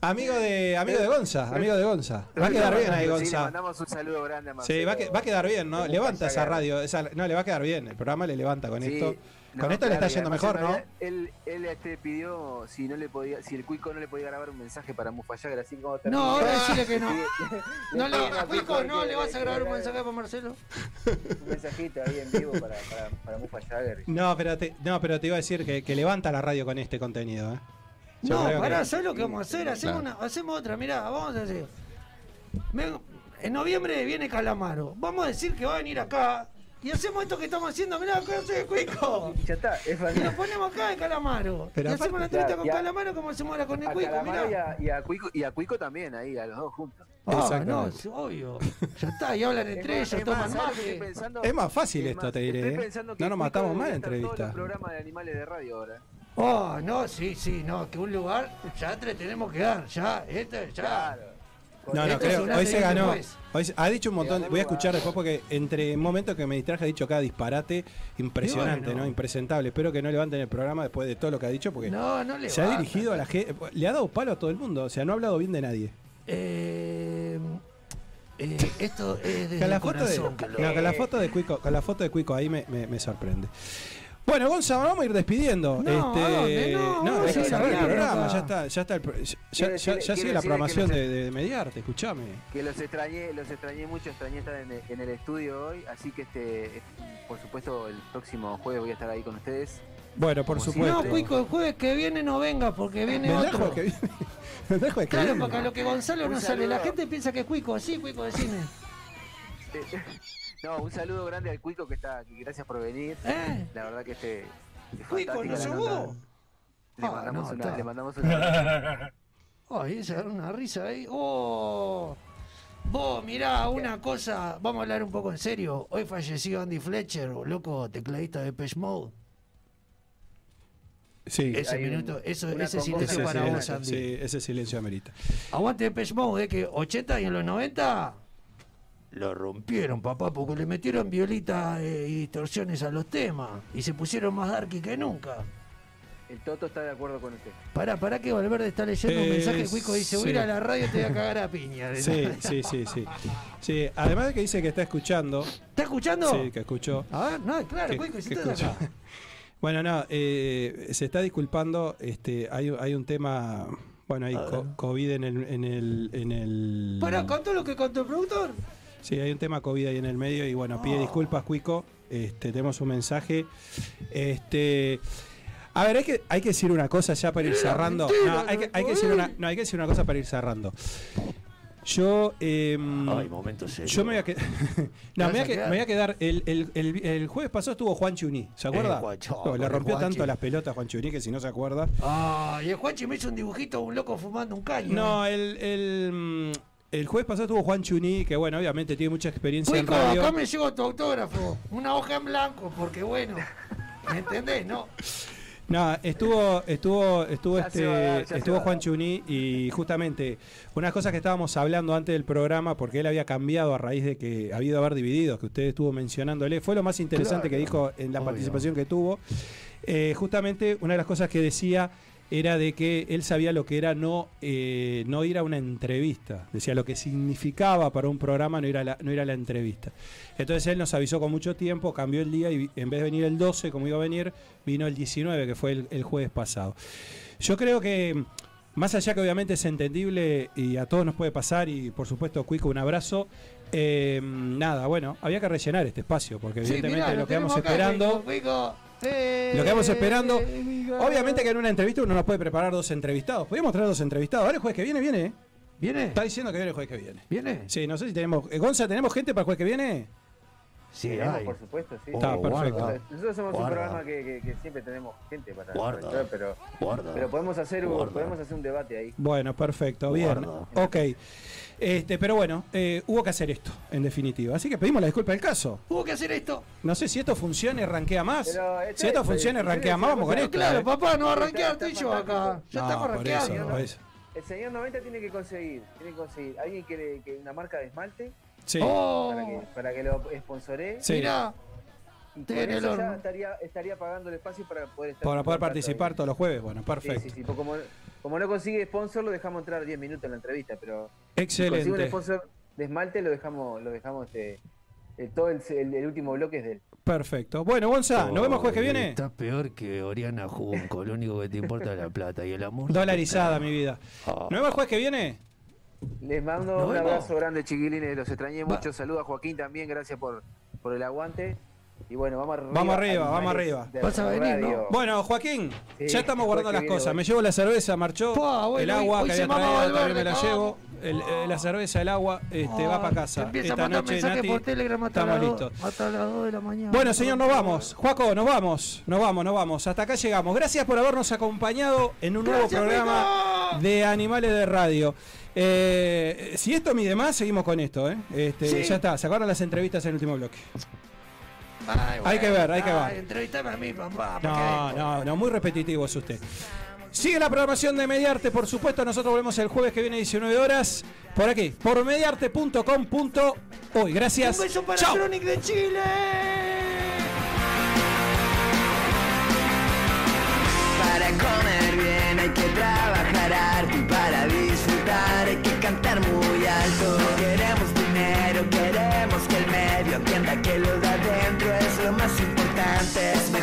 Amigo de, amigo de Gonza, amigo de Gonza. Va a quedar bien ahí, Sí, le Gonza. mandamos un saludo grande a Marcelo. Sí, va a, que- va a quedar bien, ¿no? Levanta esa radio, esa- no, le va a quedar bien. El programa le levanta con Sí, esto. No, Con esto le está yendo mejor, ¿no? Él, él este pidió si no le podía, si el Cuico no le podía grabar un mensaje para Mufallagra, así como No, ahora decirle que no. No, le Cuico, que- no le vas a grabar un mensaje para Marcelo. Un mensajito ahí en vivo para, para, para. No, pero te, no, pero te iba a decir que, que levanta la radio con este contenido, ¿eh? Yo No, pará, que- ¿sabes lo que vamos a hacer? Hacemos, Claro. una, hacemos otra, mirá, vamos a hacer. En noviembre viene Calamaro. Vamos a decir que va a venir acá. Y hacemos esto que estamos haciendo, mirá, acá hace Cuico. Ya está, es Y fácil. nos ponemos acá de Calamaro. Pero y hacemos una entrevista con y Calamaro como hacemos ahora con el A Cuico, y mirá. a, y, a Cuico, y a Cuico también, ahí, a los dos juntos. Ah, no, es obvio. Ya está, y hablan entre Es más, ellos, toman más, ¿sabes lo mate. pensando? Es más fácil Es esto, más, te diré. estoy ¿eh? pensando que No nos matamos más en todos entrevista. los programas de animales de radio ahora. Oh, no, sí, sí, no, que un lugar ya te tenemos que dar, ya, este, ya. No, no, creo. Hoy se ganó. Hoy se- ha dicho un montón. Voy a escuchar después porque entre momentos que me distraje ha dicho cada disparate impresionante, bueno. ¿no? Impresentable. Espero que no levanten el programa después de todo lo que ha dicho porque No, no le se ha dirigido a la gente. Le ha dado palo a todo el mundo. O sea, no ha hablado bien de nadie. Eh, eh, esto es desde Con la el foto de, corazón que lo- no, con la foto de Cuico, con la foto de Cuico ahí me, me- me sorprende. Bueno, Gonzalo, vamos a ir despidiendo. No, este, ¿a dónde? No, no, que cerrar el programa. Ya está, ya está el, ya, ya- decirle- ya sigue la programación los- de, de Mediarte, escúchame. Que los extrañé, los extrañé mucho, extrañé estar en el, en el estudio hoy, así que este, por supuesto el próximo jueves voy a estar ahí con ustedes. Bueno, por Como supuesto. No, Cuico, el jueves que viene no venga porque viene Me otro. dejo que viene. Me dejo que Claro, viene. porque a lo que Gonzalo Un no sale, la saludo. gente piensa que es Cuico, sí, Cuico, decime. Eh, no, un saludo grande al Cuico que está aquí, gracias por venir. ¿Eh? La verdad que este es Cuico, ¿no vos? Le Ah, mandamos no, una, le mandamos una. Ay, esa era una risa ahí. ¡Oh! Vos, mirá, una cosa, vamos a hablar un poco en serio. Hoy falleció Andy Fletcher, loco, tecladista de Depeche Mode. Sí. Ese un- minuto, eso, ese silencio en para vos, Andy. Sí, ese silencio amerita. Aguante Depeche Mode, eh, que 80 y en los 90 lo rompieron, papá, porque le metieron violitas eh, y distorsiones a los temas y se pusieron más darky que nunca. El Toto está de acuerdo con usted. Pará, pará que Valverde está leyendo un Eh, mensaje, Cuico dice, voy a ir sí. a la radio y te voy a cagar a piña. Sí, sí, sí, sí. Sí, además de que dice que está escuchando. ¿Está escuchando? Sí, que escuchó. A ver, no, claro, Que- Cuico, si que estás escuchó. acá. Bueno, no, eh, se está disculpando. Este, hay, hay un tema. Bueno, hay co- COVID en el, en el, en el. Pará, ¿contó lo que contó el productor? Sí, hay un tema COVID ahí en el medio y bueno, pide disculpas, Cuico. Este, tenemos un mensaje. Este. A ver, hay que, hay que decir una cosa ya para ir cerrando. No, hay que, hay que decir una, no, hay que decir una cosa para ir cerrando. Yo. em, Ay, momento serio. Yo me voy a quedar. no, me voy a que- quedar? me voy a quedar. El, el- el- el jueves pasado estuvo Juan Chuní, ¿se acuerda? Juancho, No, le pobre rompió tanto las pelotas a Juan Chuní que si no se acuerda. Ah, y el Juanchi me hizo un dibujito de un loco fumando un caño. No, el, el, mm, el jueves pasado estuvo Juan Chuní, que bueno, obviamente tiene mucha experiencia en radio. acá me llegó tu autógrafo. Una hoja en blanco, porque bueno, ¿me entendés, no? No, estuvo, estuvo, estuvo Ya dar, este, estuvo Juan. Chuní y justamente unas cosas que estábamos hablando antes del programa, porque él había cambiado a raíz de que ha habido haber divididos, que usted estuvo mencionándole, fue lo más interesante Claro, que dijo en la obvio. participación que tuvo. Eh, justamente una de las cosas que decía era de que él sabía lo que era no, eh, no ir a una entrevista. Decía lo que significaba para un programa no ir, a la, no ir a la entrevista. Entonces él nos avisó con mucho tiempo, cambió el día y en vez de venir el 12 como iba a venir, vino el 19, que fue el, el jueves pasado. Yo creo que, más allá que obviamente es entendible y a todos nos puede pasar, y por supuesto, Cuico, un abrazo. eh, nada, bueno, había que rellenar este espacio, porque Sí, evidentemente mirá, lo que vamos tenemos acá, esperando. Cuico, Cuico. Lo que vamos esperando. Obviamente que en una entrevista uno no puede preparar dos entrevistados. Podríamos traer dos entrevistados. Ahora el jueves que viene, viene. ¿eh? ¿Viene? Está diciendo que viene el jueves que viene. ¿Viene? Sí, no sé si tenemos. eh, Gonza, ¿tenemos gente para el jueves que viene? Sí, Tenemos, hay. por supuesto, sí. Está, Oh, perfecto. guarda. Nosotros somos un programa que, que- que siempre tenemos gente para, Guarda. para entrar, pero, Guarda. pero podemos hacer un, podemos hacer un debate ahí. Bueno, perfecto, bien. Ok. Este, pero bueno, eh, hubo que hacer esto, en definitiva. Así que pedimos la disculpa del caso. Hubo que hacer esto. No sé si esto funciona y rankea más. Si esto es- funciona y rankea y más, vamos con esto. Claro, ¿eh? papá, no va a está tú y yo acá. Ya No, estamos eso, eso. El señor 90 tiene que conseguir, tiene que conseguir alguien que, le- que una marca de esmalte Sí. Oh, para, que, para que lo sponsoree. Sí. mirá. Eso ya estaría, estaría pagando el espacio para poder estar Para poder participar ahí. todos los jueves. Bueno, perfecto. sí, sí, porque como, como no consigue sponsor, lo dejamos entrar 10 minutos en la entrevista, pero si Excelente. consigue un sponsor de esmalte, lo dejamos, lo dejamos este, eh, todo el, el- el último bloque es de él. Perfecto. Bueno, Gonza, ¿nos vemos jueves que viene? Estás peor que Oriana Junco. Lo único que te importa es la plata y el amor. Dolarizada, mi vida. ¿Nos vemos el jueves que viene? Les mando Nos un vemos. abrazo grande, chiquilines, los extrañé Va. mucho. Saludos a Joaquín también, gracias por, por el aguante. Y bueno, vamos arriba. Vamos arriba, vamos arriba. Vas a venir, ¿no? Bueno, Joaquín, Sí, ya estamos guardando las viene, cosas. Me llevo la cerveza, marchó. Bueno, el agua hoy que había traído, Valverde, también me la llevo. El- eh, la cerveza, el agua, este, va para casa. Esta noche, Nati, por Telegram hasta estamos listos. hasta las 2 de la mañana. Bueno, señor, nos vamos. Juaco, nos vamos. Nos vamos, nos vamos. Hasta acá llegamos. Gracias por habernos acompañado en un nuevo Gracias, programa de Animales de Radio. Eh, si esto mide más, seguimos con esto. ¿eh? Este, Sí. Ya está, se acabaron las entrevistas en el último bloque. Bueno. Hay que ver, hay que ver. Entrevistame a mí, papá. No, no, no, muy repetitivo es usted. Sigue la programación de Mediarte, por supuesto. Nosotros volvemos el jueves que viene, 19 horas. Por aquí, por mediarte.com.hoy. Gracias. Un beso para de Chile. Para comer bien hay que trabajar arte. Para disfrutar hay que cantar muy alto. Queremos dinero, queremos sabemos que el medio tienda que lo de adentro es lo más importante.